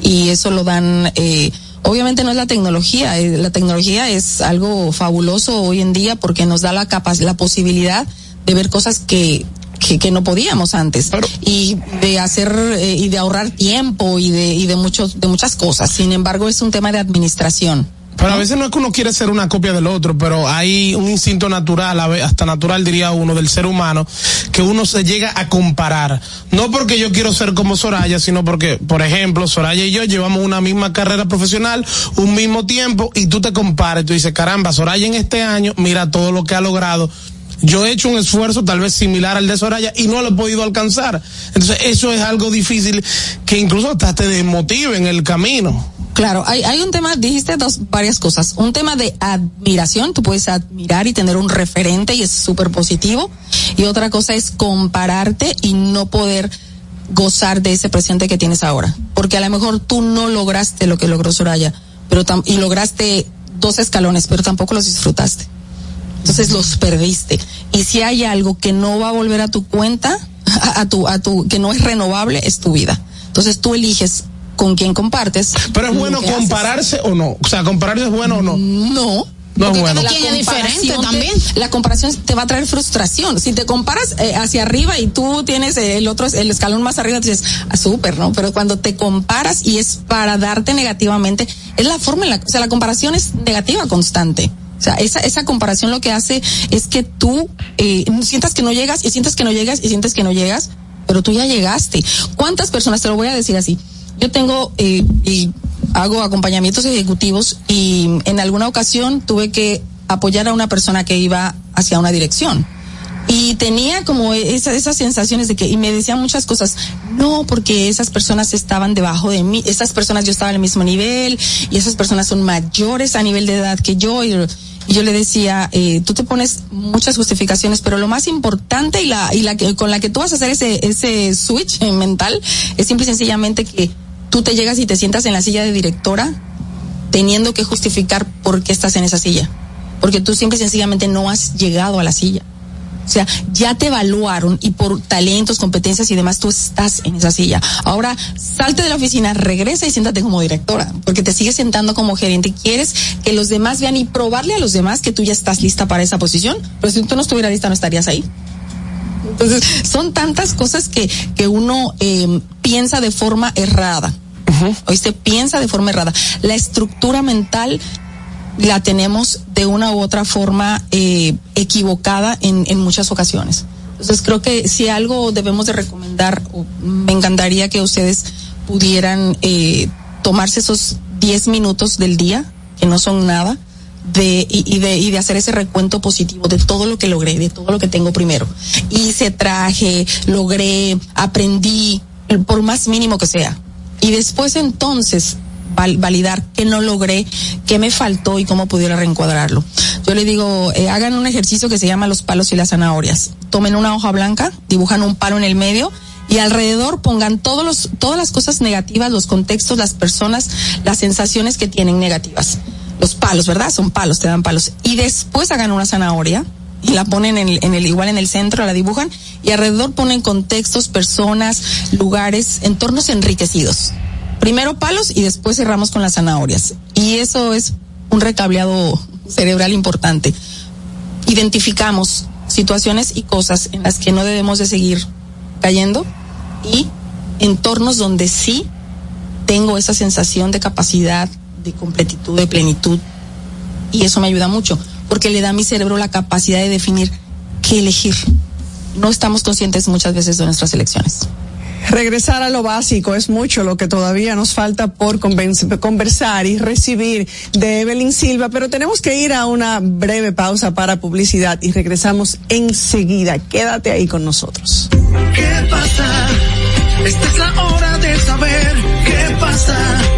Y eso lo dan, eh, obviamente no es la tecnología, eh, la tecnología es algo fabuloso hoy en día porque nos da la capacidad, la posibilidad de ver cosas que que, que no podíamos antes y de hacer eh, y de ahorrar tiempo y de y de muchos de muchas cosas. Sin embargo, es un tema de administración. Pero a veces no es que uno quiere ser una copia del otro, pero hay un instinto natural, hasta natural diría uno, del ser humano, que uno se llega a comparar. No porque yo quiero ser como Soraya, sino porque, por ejemplo, Soraya y yo llevamos una misma carrera profesional, un mismo tiempo, y tú te comparas, tú dices, caramba, Soraya en este año, mira todo lo que ha logrado yo he hecho un esfuerzo tal vez similar al de Soraya y no lo he podido alcanzar. Entonces eso es algo difícil que incluso hasta te desmotive en el camino. Claro, hay, hay un tema, dijiste dos, varias cosas. Un tema de admiración, tú puedes admirar y tener un referente y es súper positivo. Y otra cosa es compararte y no poder gozar de ese presente que tienes ahora. Porque a lo mejor tú no lograste lo que logró Soraya, pero y lograste dos escalones, pero tampoco los disfrutaste. Entonces los perdiste. Y si hay algo que no va a volver a tu cuenta, a, a tu, a tu, que no es renovable, es tu vida. Entonces tú eliges con quién compartes. Pero es bueno compararse o no. O sea, compararse es bueno o no. No. No es bueno. La es diferente también. La comparación te va a traer frustración. Si te comparas eh, hacia arriba y tú tienes el otro, el escalón más arriba, dices, ah, súper, ¿no? Pero cuando te comparas y es para darte negativamente, es la forma en la, o sea, la comparación es negativa constante. O sea, esa, esa comparación lo que hace es que tú eh, sientas que no llegas y sientes que no llegas y sientes que no llegas, pero tú ya llegaste. ¿Cuántas personas, te lo voy a decir así, yo tengo eh, y hago acompañamientos ejecutivos y en alguna ocasión tuve que apoyar a una persona que iba hacia una dirección. Y tenía como esa, esas sensaciones de que, y me decían muchas cosas, no, porque esas personas estaban debajo de mí, esas personas yo estaba al mismo nivel, y esas personas son mayores a nivel de edad que yo, y, y yo le decía, eh, tú te pones muchas justificaciones, pero lo más importante y la, y la que, con la que tú vas a hacer ese, ese switch mental es simple y sencillamente que tú te llegas y te sientas en la silla de directora teniendo que justificar por qué estás en esa silla. Porque tú simple y sencillamente no has llegado a la silla. O sea, ya te evaluaron y por talentos, competencias y demás, tú estás en esa silla. Ahora, salte de la oficina, regresa y siéntate como directora, porque te sigues sentando como gerente. Quieres que los demás vean y probarle a los demás que tú ya estás lista para esa posición, pero si tú no estuvieras lista, no estarías ahí. Entonces, son tantas cosas que, que uno eh, piensa de forma errada. Hoy se piensa de forma errada. La estructura mental la tenemos de una u otra forma eh, equivocada en, en muchas ocasiones. Entonces creo que si algo debemos de recomendar, me encantaría que ustedes pudieran eh, tomarse esos 10 minutos del día, que no son nada, de, y, de, y de hacer ese recuento positivo de todo lo que logré, de todo lo que tengo primero. Hice, traje, logré, aprendí, por más mínimo que sea. Y después entonces validar qué no logré, qué me faltó y cómo pudiera reencuadrarlo. Yo le digo, eh, hagan un ejercicio que se llama los palos y las zanahorias. Tomen una hoja blanca, dibujan un palo en el medio y alrededor pongan todos los, todas las cosas negativas, los contextos, las personas, las sensaciones que tienen negativas. Los palos, ¿verdad? Son palos, te dan palos. Y después hagan una zanahoria y la ponen en el, en el igual en el centro, la dibujan y alrededor ponen contextos, personas, lugares, entornos enriquecidos primero palos y después cerramos con las zanahorias. Y eso es un recableado cerebral importante. Identificamos situaciones y cosas en las que no debemos de seguir cayendo y entornos donde sí tengo esa sensación de capacidad, de completitud, de plenitud. Y eso me ayuda mucho, porque le da a mi cerebro la capacidad de definir qué elegir. No estamos conscientes muchas veces de nuestras elecciones. Regresar a lo básico es mucho lo que todavía nos falta por conversar y recibir de Evelyn Silva, pero tenemos que ir a una breve pausa para publicidad y regresamos enseguida. Quédate ahí con nosotros. ¿Qué pasa? Esta es la hora de saber qué pasa.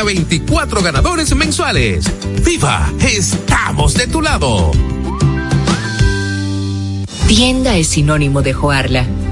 24 ganadores mensuales. ¡Viva! ¡Estamos de tu lado! Tienda es sinónimo de Joarla.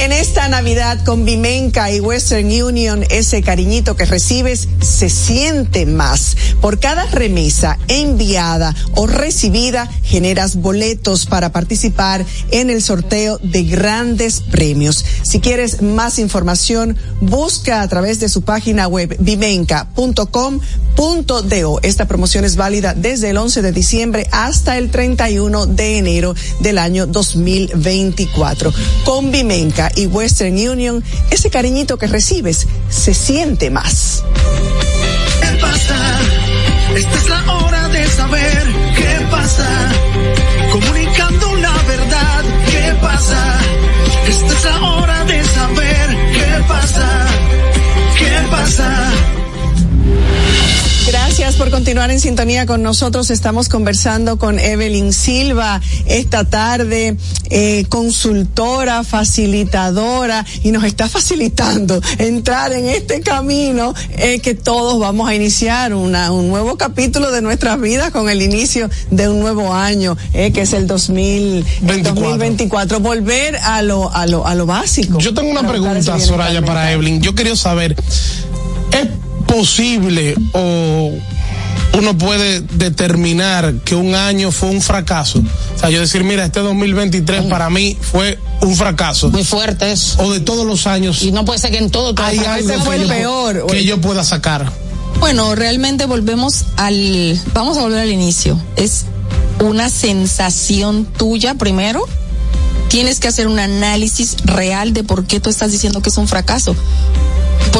En esta Navidad con Vimenca y Western Union, ese cariñito que recibes se siente más. Por cada remesa enviada o recibida, generas boletos para participar en el sorteo de grandes premios. Si quieres más información, busca a través de su página web vimenca.com.do. Esta promoción es válida desde el 11 de diciembre hasta el 31 de enero del año 2024. Con Vimenca y Western Union, ese cariñito que recibes se siente más. ¿Qué pasa? Esta es la hora de saber qué pasa. Comunicando la verdad, ¿qué pasa? Esta es la hora de saber qué pasa. ¿Qué pasa? Gracias por continuar en sintonía con nosotros. Estamos conversando con Evelyn Silva esta tarde, eh, consultora, facilitadora, y nos está facilitando entrar en este camino eh, que todos vamos a iniciar una, un nuevo capítulo de nuestras vidas con el inicio de un nuevo año, eh, que es el 2000, el 2024. Volver a lo, a lo, a lo básico. Yo tengo una pregunta, Soraya, para. Evelyn. Yo quería saber, ¿es posible o uno puede determinar que un año fue un fracaso? O sea, yo decir, mira, este 2023 para mí fue un fracaso. Muy fuerte eso. O de todos los años. Y no puede ser que en todo, todo hay algo fue que el yo- peor. que yo pueda sacar. Bueno, realmente volvemos al, vamos a volver al inicio. Es una sensación tuya primero. Tienes que hacer un análisis real de por qué tú estás diciendo que es un fracaso.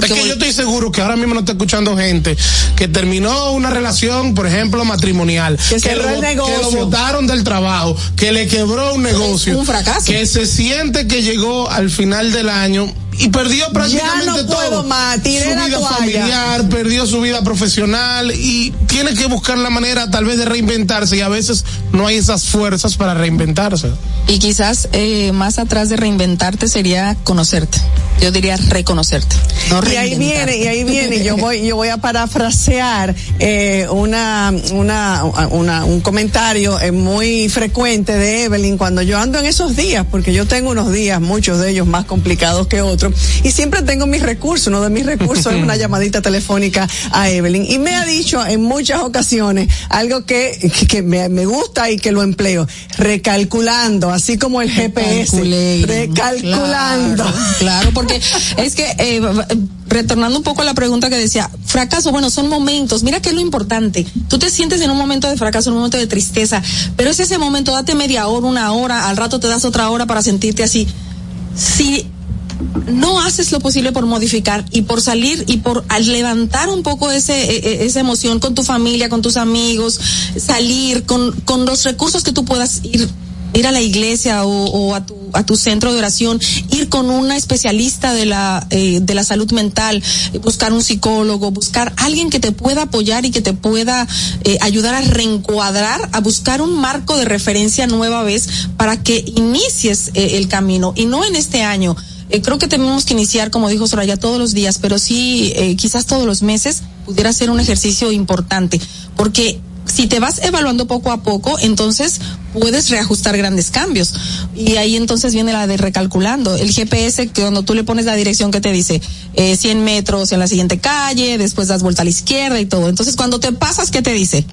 Porque es que yo estoy seguro que ahora mismo no está escuchando gente que terminó una relación, por ejemplo, matrimonial, Que cerró lo, que lo botaron del trabajo, que le quebró un negocio, un fracaso. que se siente que llegó al final del año y perdió prácticamente no todo. puedo más, tiré su la vida toalla. familiar, perdió su vida profesional y tiene que buscar la manera tal vez de reinventarse y a veces no hay esas fuerzas para reinventarse. Y quizás eh, más atrás de reinventarte sería conocerte. Yo diría reconocerte. No y ahí viene, y ahí viene, yo voy, yo voy a parafrasear eh, una, una, una, un comentario eh, muy frecuente de Evelyn cuando yo ando en esos días, porque yo tengo unos días, muchos de ellos más complicados que otros, y siempre tengo mis recursos, uno de mis recursos es una llamadita telefónica a Evelyn, y me ha dicho en muchas ocasiones algo que, que, me, me gusta y que lo empleo, recalculando, así como el GPS, recalculando. Claro, claro, porque es que eh, retornando un poco a la pregunta que decía, fracaso, bueno, son momentos, mira que es lo importante. Tú te sientes en un momento de fracaso, en un momento de tristeza, pero es ese momento, date media hora, una hora, al rato te das otra hora para sentirte así. Si no haces lo posible por modificar y por salir y por levantar un poco ese e- e- esa emoción con tu familia, con tus amigos, salir con, con los recursos que tú puedas ir ir a la iglesia o, a tu a tu centro de oración, ir con una especialista de la eh, de la salud mental, buscar un psicólogo, buscar alguien que te pueda apoyar y que te pueda eh, ayudar a reencuadrar, a buscar un marco de referencia nueva vez para que inicies eh, el camino y no en este año. Eh, creo que tenemos que iniciar, como dijo Soraya, todos los días, pero sí, eh, quizás todos los meses pudiera ser un ejercicio importante, porque si te vas evaluando poco a poco, entonces puedes reajustar grandes cambios. Y ahí entonces viene la de recalculando. El GPS, que cuando tú le pones la dirección que te dice eh, 100 metros en la siguiente calle, después das vuelta a la izquierda y todo. Entonces cuando te pasas, ¿qué te dice?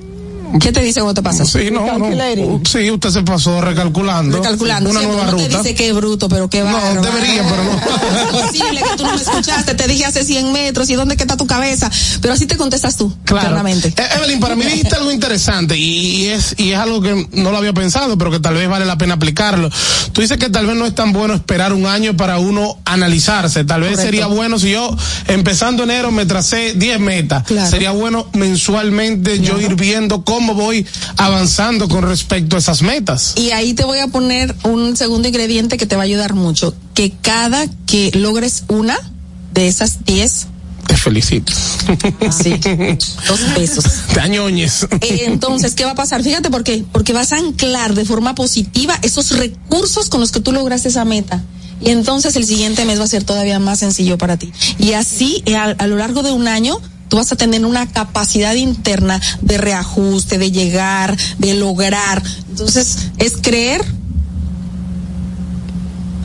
¿Qué te dice cuando te pasas? Sí, no, no. Sí, usted se pasó recalculando. Recalculando. Una nueva no ruta. te dice qué bruto, pero qué No, bárbaro. debería, pero no. Es posible que tú no me escuchaste, te dije hace 100 metros y dónde que está tu cabeza, pero así te contestas tú, Claro. internamente. Eh, Evelyn, para mí dijiste algo interesante y es, y es algo que no lo había pensado, pero que tal vez vale la pena aplicarlo. Tú dices que tal vez no es tan bueno esperar un año para uno analizarse. Tal vez Correcto. sería bueno si yo, empezando enero, me tracé 10 metas. Claro. Sería bueno mensualmente yo ir viendo cómo voy avanzando con respecto a esas metas. Y ahí te voy a poner un segundo ingrediente que te va a ayudar mucho, que cada que logres una de esas 10, Te felicito. así, dos pesos. Dañoñes. Eh, Entonces, ¿qué va a pasar? Fíjate por qué. Porque vas a anclar de forma positiva esos recursos con los que tú lograste esa meta. Y entonces el siguiente mes va a ser todavía más sencillo para ti. Y así, eh, a, a lo largo de un año, tú vas a tener una capacidad interna de reajuste, de llegar, de lograr. Entonces, es creer,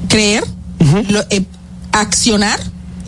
creer, lo- eh, accionar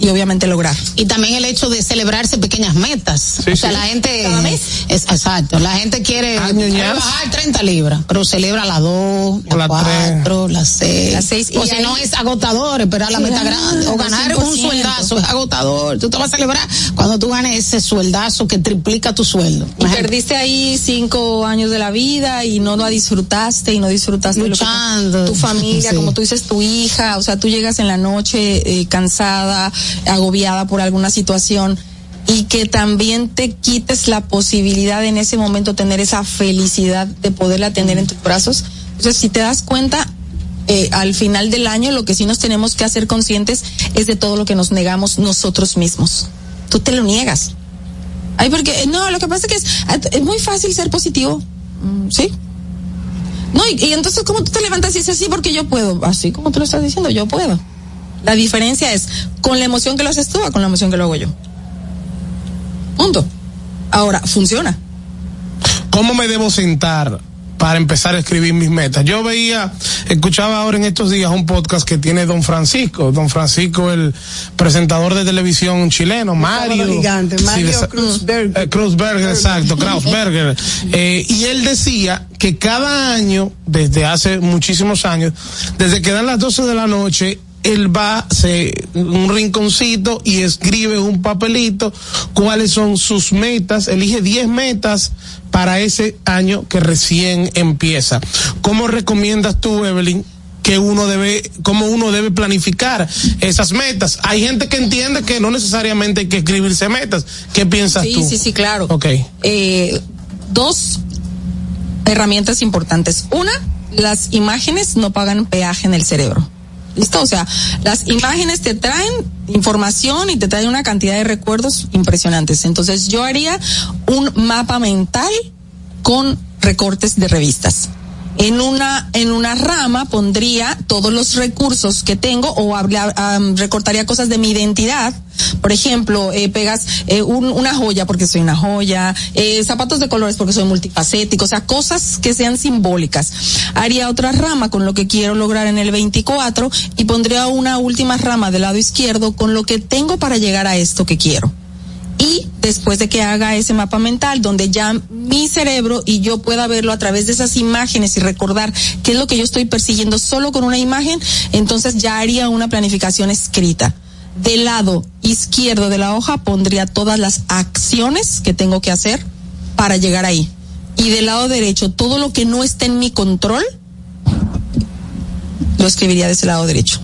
y obviamente lograr. Y también el hecho de celebrarse pequeñas metas. Sí, o sea, sí. la gente. Cada mes. Es, exacto. La gente quiere Añoñar. bajar 30 libras, pero celebra las 2, O las la 4, las 6. Las seis, y O si no es agotador, esperar la meta grande. O ganar un 100%. sueldazo es agotador. Tú te vas a celebrar cuando tú ganes ese sueldazo que triplica tu sueldo. Y Imagínate. perdiste ahí cinco años de la vida y no lo disfrutaste y no disfrutaste de lo que Luchando. tu familia, Sí. como tú dices, tu hija, o sea, tú llegas en la noche eh, cansada, agobiada por alguna situación y que también te quites la posibilidad en ese momento tener esa felicidad de poderla tener en tus brazos. Entonces, si te das cuenta, eh, al final del año lo que sí nos tenemos que hacer conscientes es de todo lo que nos negamos nosotros mismos. Tú te lo niegas. Ay, porque eh, no, lo que pasa es que es, es muy fácil ser positivo. Mm, ¿Sí? No, y, y entonces, ¿cómo tú te levantas y dices así? Porque yo puedo. Así como tú lo estás diciendo, yo puedo. La diferencia es con la emoción que lo haces tú o con la emoción que lo hago yo. Punto. Ahora, funciona. ¿Cómo me debo sentar para empezar a escribir mis metas? Yo veía, escuchaba ahora en estos días un podcast que tiene Don Francisco, Don Francisco, el presentador de televisión chileno, Mario. gigante, Mario Kruzberger. eh, Kruzberger, exacto, Krausberger. Eh, y él decía que cada año, desde hace muchísimos años, desde que dan las 12 de la noche, él va se un rinconcito y escribe un papelito cuáles son sus metas, elige 10 metas para ese año que recién empieza. ¿Cómo recomiendas tú, Evelyn, que uno debe, cómo uno debe planificar esas metas. Hay gente que entiende que no necesariamente hay que escribirse metas. ¿Qué piensas sí, tú? Sí, sí, claro. Ok. Eh, dos herramientas importantes. Una, las imágenes no pagan peaje en el cerebro. ¿Listo? O sea, las imágenes te traen información y te traen una cantidad de recuerdos impresionantes. Entonces yo haría un mapa mental con recortes de revistas. En una, en una rama pondría todos los recursos que tengo o habla, um, recortaría cosas de mi identidad. Por ejemplo, eh, pegas eh, un, una joya porque soy una joya, eh, zapatos de colores porque soy multifacético, o sea, cosas que sean simbólicas. Haría otra rama con lo que quiero lograr en el 24 y pondría una última rama del lado izquierdo con lo que tengo para llegar a esto que quiero y después de que haga ese mapa mental donde ya mi cerebro y yo pueda verlo a través de esas imágenes y recordar qué es lo que yo estoy persiguiendo solo con una imagen, entonces ya haría una planificación escrita. Del lado izquierdo de la hoja pondría todas las acciones que tengo que hacer para llegar ahí. Y del lado derecho, todo lo que no esté en mi control, lo escribiría de ese lado derecho.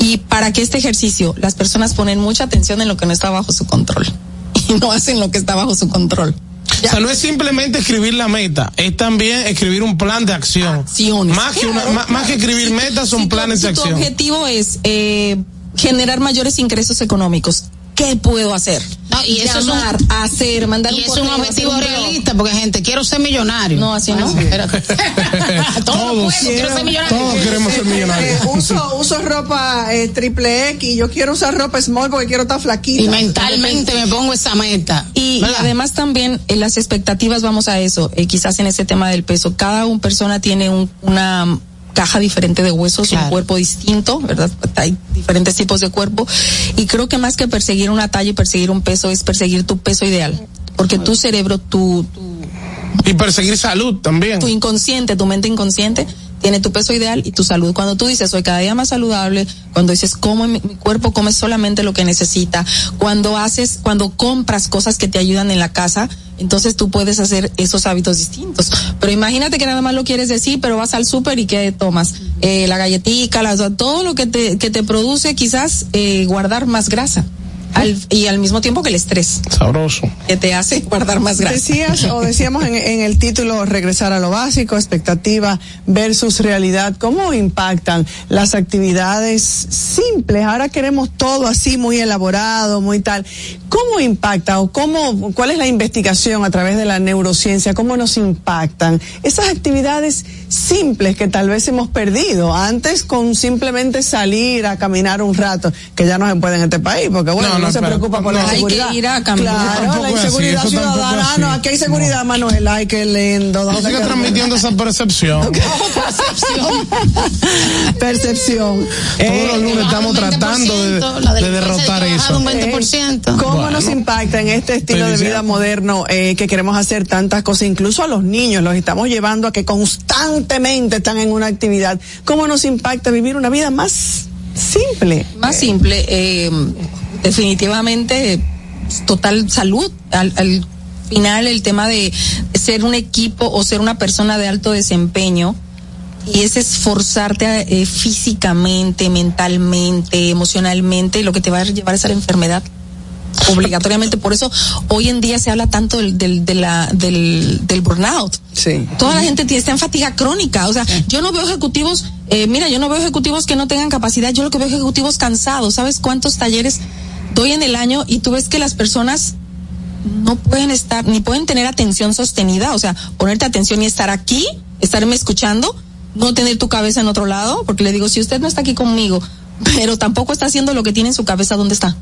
Y para que este ejercicio, las personas ponen mucha atención en lo que no está bajo su control y no hacen lo que está bajo su control. O sea, no es simplemente escribir la meta, es también escribir un plan de acción. Acciones. Más, que, una, más, más que escribir metas, son Si tu- planes si de Tu acción. objetivo es eh, generar mayores ingresos económicos. ¿Qué puedo hacer? No, y eso es un- hacer, mandar Y un es un correo, objetivo hacer un blog. realista, porque gente, quiero ser millonario. No, así no. Ah, espérate. Todo lo Todos, puedo, quiero ser millonario. todos queremos ser Eh, millonarios. uso, uso ropa eh, triple X y yo quiero usar ropa small porque quiero estar flaquita. Y mentalmente me pongo esa meta. Y, además también en las expectativas vamos a eso, eh, quizás en ese tema del peso. Cada un persona tiene un- una caja diferente de huesos, Claro. un cuerpo distinto, ¿verdad? Hay diferentes tipos de cuerpo. Y creo que más que perseguir una talla y perseguir un peso es perseguir tu peso ideal. Porque tu cerebro, tu, tu Y perseguir salud también. tu inconsciente, tu mente inconsciente, tiene tu peso ideal y tu salud. Cuando tú dices soy cada día más saludable, cuando dices como mi, mi cuerpo come solamente lo que necesita, cuando haces, cuando compras cosas que te ayudan en la casa, entonces tú puedes hacer esos hábitos distintos. Pero imagínate que nada más lo quieres decir, pero vas al súper y ¿qué tomas? Eh, la galletica, la, todo lo que te, que te produce quizás eh, guardar más grasa. Al- y al mismo tiempo que el estrés, Sabroso. que te hace guardar más grasa. Decías o decíamos en, en el título regresar a lo básico, expectativa versus realidad. ¿Cómo impactan las actividades simples? Ahora queremos todo así muy elaborado, muy tal. ¿Cómo impacta o cómo, cuál es la investigación a través de la neurociencia? ¿Cómo nos impactan esas actividades simples que tal vez hemos perdido antes con simplemente salir a caminar un rato, que ya no se puede en este país, porque bueno, No, no, no, se pero- preocupa por no. la Hay que seguridad. ir a caminar. Claro, la así, inseguridad tampoco ciudadana. Ah, así. no, aquí hay seguridad, Manuel. Ay, qué lindo. No ¿Dónde siga quedó? transmitiendo esa percepción. Percepción. Todos Eh, los lunes estamos Baja un tratando de, 20%, la de delincuencia derrotar eso. un 20%. ¿Cómo Bueno, nos impacta en este estilo de vida moderno eh, que queremos hacer tantas cosas, incluso a los niños, los estamos llevando a que constantemente están en una actividad? ¿Cómo nos impacta vivir una vida más simple? más simple, eh, definitivamente total salud. Al, al final el tema de ser un equipo o ser una persona de alto desempeño y es esforzarte eh, físicamente, mentalmente, emocionalmente, lo que te va a llevar es a la enfermedad obligatoriamente. Por eso hoy en día se habla tanto del, del, de la- del, del burnout. Sí. Toda la gente está en fatiga crónica. O sea, yo no veo ejecutivos, eh, mira, yo no veo ejecutivos que no tengan capacidad, yo lo que veo ejecutivos cansados. ¿Sabes cuántos talleres doy en el año? Y tú ves que las personas no pueden estar, ni pueden tener atención sostenida, o sea, ponerte atención y estar aquí, estarme escuchando, no tener tu cabeza en otro lado, porque le digo, si usted no está aquí conmigo, pero tampoco está haciendo lo que tiene en su cabeza, ¿dónde está?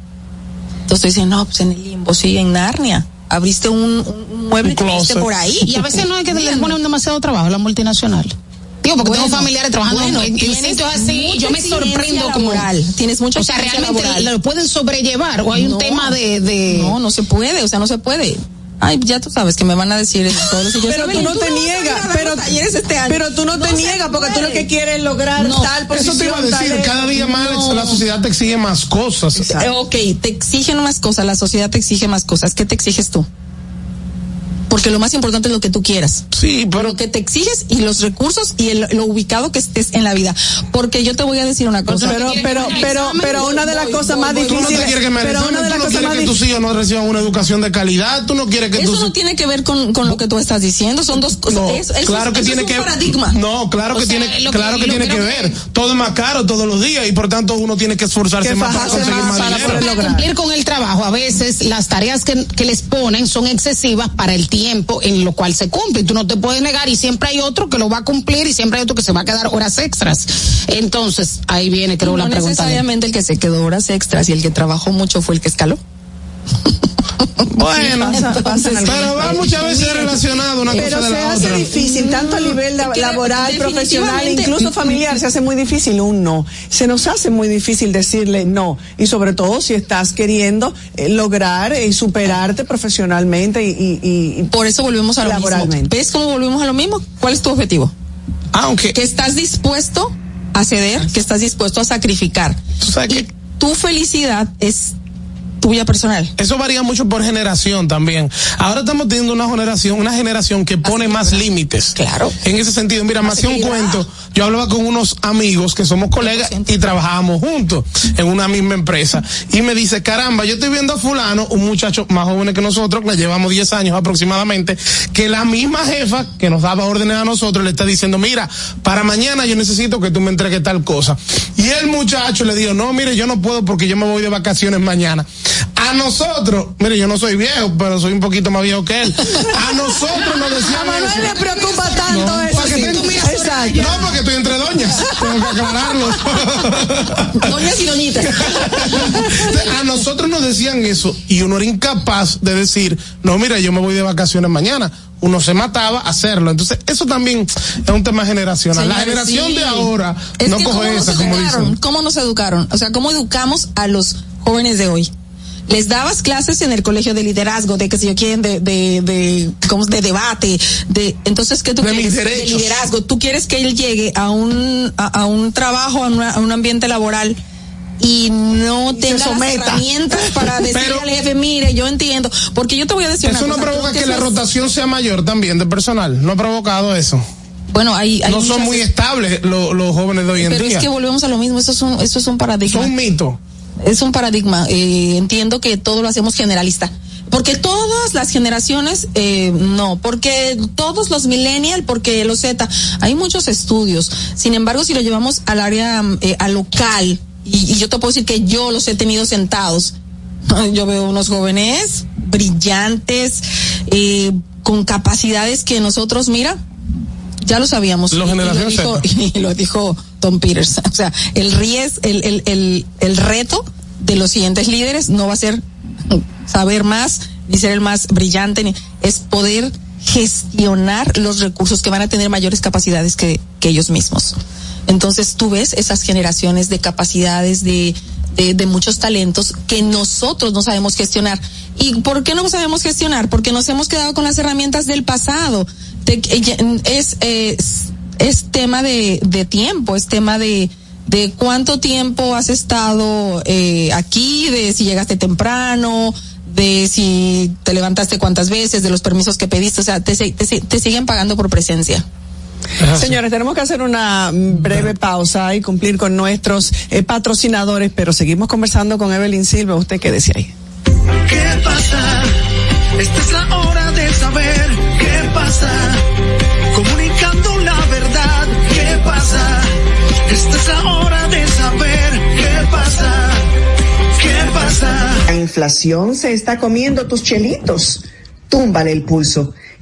Entonces dicen, no, pues en el limbo, sí, en Narnia. Abriste un, un- mueble y te por ahí. Y a veces no es que les ponen demasiado trabajo a la multinacional. Digo, porque tengo familiares trabajando bueno, en, en sitios así, yo me sorprendo como laboral, tienes mucha O sea, realmente laboral. lo pueden sobrellevar o hay un tema de, de No, no se puede, o sea, no se puede. Ay, ya tú sabes que me van a decir todos sitios, Pero tú "Evelyn, no te niegas, pero, este año". pero tú no te niegas porque tú lo que quieres es lograr No, tal Eso posición. te iba a decir, tal- cada día más No. la sociedad te exige más cosas. Eh, ok, te exigen más cosas, la sociedad te exige más cosas. ¿Qué te exiges tú? Porque lo más importante es lo que tú quieras. Sí, pero lo que te exiges y los recursos y el, lo ubicado que estés en la vida. Porque yo te voy a decir una cosa. Pero, pero, pero, pero una de las cosas más Tú no te difíciles. quieres que me Pero una de tú las no cosas quieres más que tus hijos no reciban una educación de calidad, tú no quieres que Eso no tiene que ver con, con lo que tú estás diciendo, son dos cosas. No, eso, eso claro es, que eso tiene es un que paradigma. No, claro O que sea, tiene claro que, tiene que ver. Todo es más caro todos los días y por tanto uno tiene que esforzarse Que más para conseguir más más, para dinero. Para cumplir con el trabajo, a veces las tareas que, que les ponen son excesivas para el tiempo en lo cual se cumple. Y tú no te puedes negar y siempre hay otro que lo va a cumplir y siempre hay otro que se va a quedar horas extras. Entonces, ahí viene creo no la pregunta. de- necesariamente el que se quedó horas extras y el que trabajó mucho fue el que escaló. Bueno, Pasa- pasa en pero va muchas veces relacionado una Pero cosa de se la hace otra. difícil, tanto a nivel la- laboral, profesional, incluso familiar, se hace muy difícil un no. Se nos hace muy difícil decirle no. Y sobre todo si estás queriendo eh, lograr y superarte profesionalmente y, y- Por eso volvemos a lo mismo. laboralmente. ¿Ves cómo volvemos a lo mismo? ¿Cuál es tu objetivo? Aunque Que estás dispuesto a ceder, que estás dispuesto a sacrificar. tú sabes que Y tu felicidad es tuya personal. Eso varía mucho por generación también. Ahora estamos teniendo una generación, una generación que pone más límites. Claro. En ese sentido, mira, me Más hacía un cuento. Yo hablaba con unos amigos que somos colegas 100%. y trabajábamos juntos en una misma empresa. Y me dice, caramba, yo estoy viendo a fulano, un muchacho más joven que nosotros, que le llevamos 10 años aproximadamente, que la misma jefa que nos daba órdenes a nosotros le está diciendo, mira, para mañana yo necesito que tú me entregues tal cosa. Y el muchacho le dijo, no, mire, yo no puedo porque yo me voy de vacaciones mañana. A nosotros, mire, yo no soy viejo, pero soy un poquito más viejo que él. A nosotros nos decían A Manuel eso. le preocupa tanto No, eso. para que sí. Exacto. No, porque estoy entre doñas. Tengo que aclararlo. Doñas y doñitas. A nosotros nos decían eso y uno era incapaz de decir, no, mira, yo me voy de vacaciones mañana. Uno se mataba a hacerlo. Entonces, eso también es un tema generacional. la generación sí. de ahora Es no coge ¿cómo nos esa, como educaron? dicen. ¿Cómo nos educaron? O sea, ¿cómo educamos a los jóvenes de hoy? Les dabas clases en el colegio de liderazgo, de que si yo quieren, de, de, de, ¿cómo es? de debate, de, entonces, ¿qué tú De quieres? De liderazgo. Tú quieres que él llegue a un, a, a un trabajo, a, una- a un ambiente laboral y no se tenga las herramientas para decirle Pero- al jefe, mire, yo entiendo, porque yo te voy a decir Eso una no cosa, provoca creo que la es- rotación sea mayor también de personal. No ha provocado eso. Bueno, hay, hay No son muy estables lo- los jóvenes de hoy en pero día. es que volvemos a lo mismo, eso es un, eso es un paradigma. Son un mito. Es un paradigma. Eh, entiendo que todo lo hacemos generalista. Porque todas las generaciones, eh, no, porque todos los millennials, porque los Z, hay muchos estudios. Sin embargo, si lo llevamos al área, eh, al local, y, y yo te puedo decir que yo los he tenido sentados, yo veo unos jóvenes brillantes, eh, con capacidades que nosotros, mira, ya lo sabíamos. Y- y lo dijo- y lo dijo Tom Peters. O sea, el ries, el, el, el, el reto de los siguientes líderes no va a ser saber más, ni ser el más brillante, ni, es poder gestionar los recursos que van a tener mayores capacidades que, ellos mismos. Entonces tú ves esas generaciones de capacidades, de, de, muchos talentos que nosotros no sabemos gestionar. ¿Y por qué no sabemos gestionar? Porque nos hemos quedado con las herramientas del pasado. Te- es, es, es tema de, de tiempo, es tema de, de cuánto tiempo has estado eh, aquí, de si llegaste temprano, de si te levantaste cuántas veces, de los permisos que pediste, o sea, te, se- te, siguen pagando por presencia. Señores, tenemos que hacer una breve pausa y cumplir con nuestros eh, patrocinadores, pero seguimos conversando con Evelyn Silva. ¿Usted qué decía ahí? ¿Qué pasa? Esta es la hora de saber qué pasa. Esta es la hora de saber qué pasa. ¿Qué pasa? La inflación se está comiendo tus chelitos. Túmbale el pulso.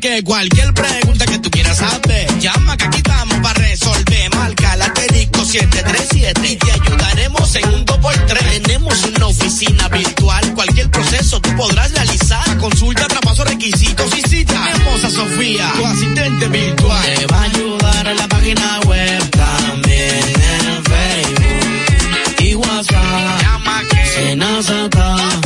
Que cualquier pregunta que tú quieras saber, llama que aquí estamos para resolver. Marca la asterisco 737 y te ayudaremos en un 2x3. Tenemos una oficina virtual, cualquier proceso tú podrás realizar. Consulta, traspaso, requisitos y cita. Tenemos a Sofía, tu asistente virtual. Te va a ayudar en la página web también en Facebook y WhatsApp. Llama que Senazata.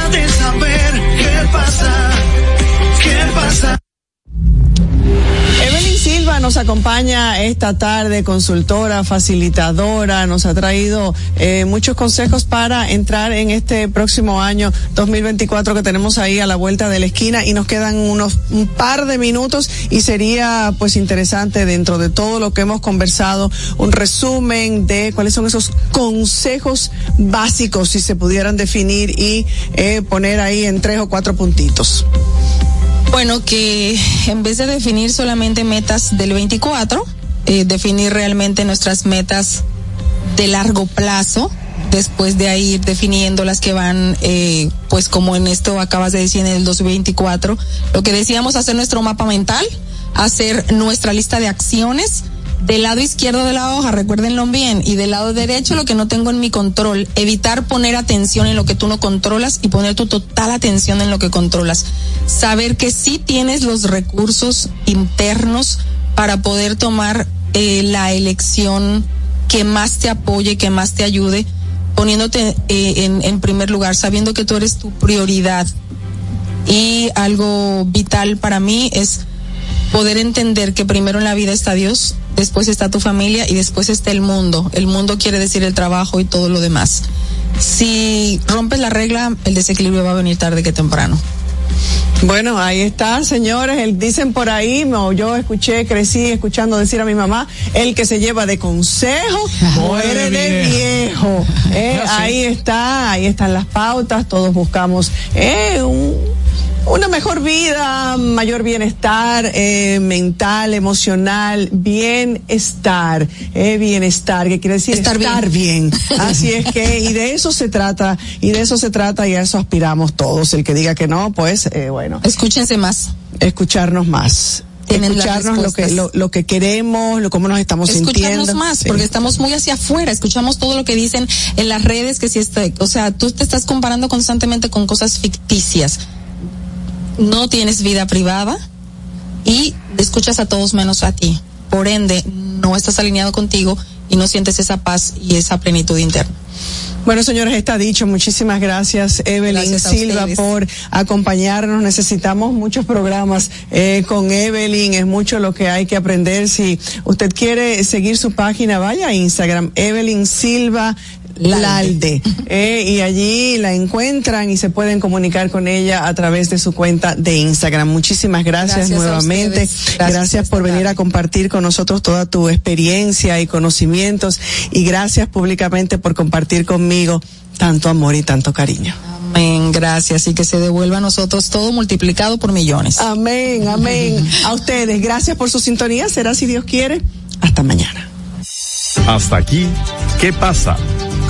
nos acompaña esta tarde, consultora, facilitadora, nos ha traído eh, muchos consejos para entrar en este próximo año 2024 que tenemos ahí a la vuelta de la esquina y nos quedan unos un par de minutos y sería pues interesante dentro de todo lo que hemos conversado un resumen de cuáles son esos consejos básicos si se pudieran definir y eh, poner ahí en tres o cuatro puntitos. Bueno, que en vez de definir solamente metas del 24, eh, definir realmente nuestras metas de largo plazo, después de ahí definiendo las que van, eh, pues como en esto acabas de decir en el 2024, lo que decíamos, hacer nuestro mapa mental, hacer nuestra lista de acciones, del lado izquierdo de la hoja, recuérdenlo bien, y del lado derecho lo que no tengo en mi control, evitar poner atención en lo que tú no controlas y poner tu total atención en lo que controlas. Saber que sí tienes los recursos internos para poder tomar eh, la elección que más te apoye, que más te ayude, poniéndote eh, en, en primer lugar, sabiendo que tú eres tu prioridad. Y algo vital para mí es poder entender que primero en la vida está Dios, después está tu familia y después está el mundo. El mundo quiere decir el trabajo y todo lo demás. Si rompes la regla, el desequilibrio va a venir tarde que temprano. Bueno, ahí está, señores. El, dicen por ahí, no, yo escuché, crecí escuchando decir a mi mamá, el que se lleva de consejo muere de viejo. Eh, ahí está, ahí están las pautas. Todos buscamos eh, un, una mejor vida, mayor bienestar eh, mental, emocional, bienestar, eh, bienestar, que quiere decir estar, bien. Así es que, y de eso se trata, y de eso se trata y a eso aspiramos todos. El que diga que no, pues, eh, bueno. Escúchense más. Escucharnos más. Escucharnos lo que, lo, lo que queremos, lo, cómo nos estamos escucharnos sintiendo. más, Sí. porque estamos muy hacia afuera, escuchamos todo lo que dicen en las redes, que si este, o sea, tú te estás comparando constantemente con cosas ficticias. No tienes vida privada y escuchas a todos menos a ti. Por ende, no estás alineado contigo y no sientes esa paz y esa plenitud interna. Bueno, señores, está dicho. Muchísimas gracias, Evelyn Gracias Silva, ustedes. por acompañarnos. Necesitamos muchos programas eh, con Evelyn. Es mucho lo que hay que aprender. Si usted quiere seguir su página, vaya a Instagram, Evelyn Silva. Lalde, Eh, y allí la encuentran y se pueden comunicar con ella a través de su cuenta de Instagram. Muchísimas gracias, nuevamente. Gracias, Gracias por venir a compartir con nosotros toda tu experiencia y conocimientos y gracias públicamente por compartir conmigo tanto amor y tanto cariño. Amén, gracias. Y que se devuelva a nosotros todo multiplicado por millones. Amén, amén. A ustedes, gracias por su sintonía. Será si Dios quiere. Hasta mañana. Hasta aquí, ¿qué pasa?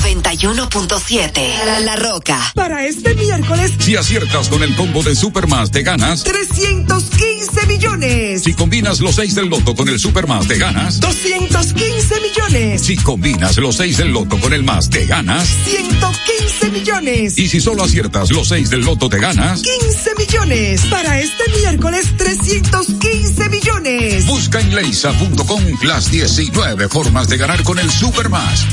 91.7 La, La Roca. Para este miércoles, Si aciertas con el combo de Supermas, te ganas 315 215 millones. Si combinas los 6 del loto con el super más, te ganas 215 millones. Si combinas los 6 del loto con el más, te ganas 115 millones. Y si solo aciertas los 6 del loto, te ganas 15 millones. Para este miércoles, 315 millones. Busca en leisa.com las 19 formas de ganar con el super más.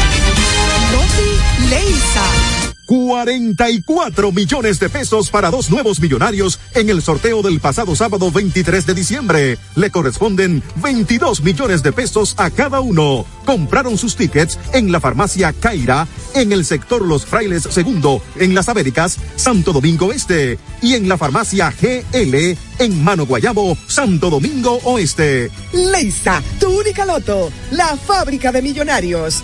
Leisa. 44 millones de pesos para dos nuevos millonarios en el sorteo del pasado sábado 23 de diciembre. Le corresponden 22 millones de pesos a cada uno. Compraron sus tickets en la farmacia Caira, en el sector Los Frailes Segundo, en las Américas, Santo Domingo Este, y en la farmacia GL, en Mano Guayabo, Santo Domingo Oeste. Leisa, tu única loto, la fábrica de millonarios.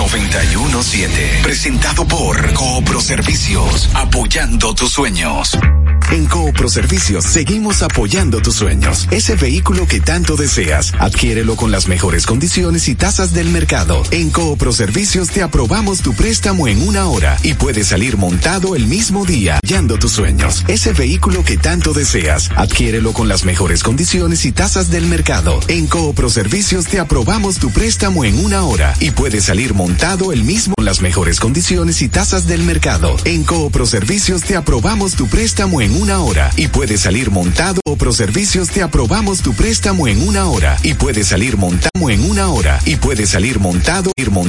917. Presentado por Coopro Servicios, apoyando tus sueños. En Coopro Servicios seguimos apoyando tus sueños. Ese vehículo que tanto deseas, adquiérelo con las mejores condiciones y tasas del mercado. En Coopro Servicios te aprobamos tu préstamo en una hora y puedes salir montado el mismo día, apoyando tus sueños. Ese vehículo que tanto deseas, adquiérelo con las mejores condiciones y tasas del mercado. En Coopro Servicios te aprobamos tu préstamo en una hora y puedes salir montado el mismo las mejores condiciones y tasas del mercado. En Coopro Servicios te aprobamos tu préstamo en una hora y puedes salir montado. Coopro Servicios te aprobamos tu préstamo en una hora y puedes salir montado en una hora y puedes salir montado ir montado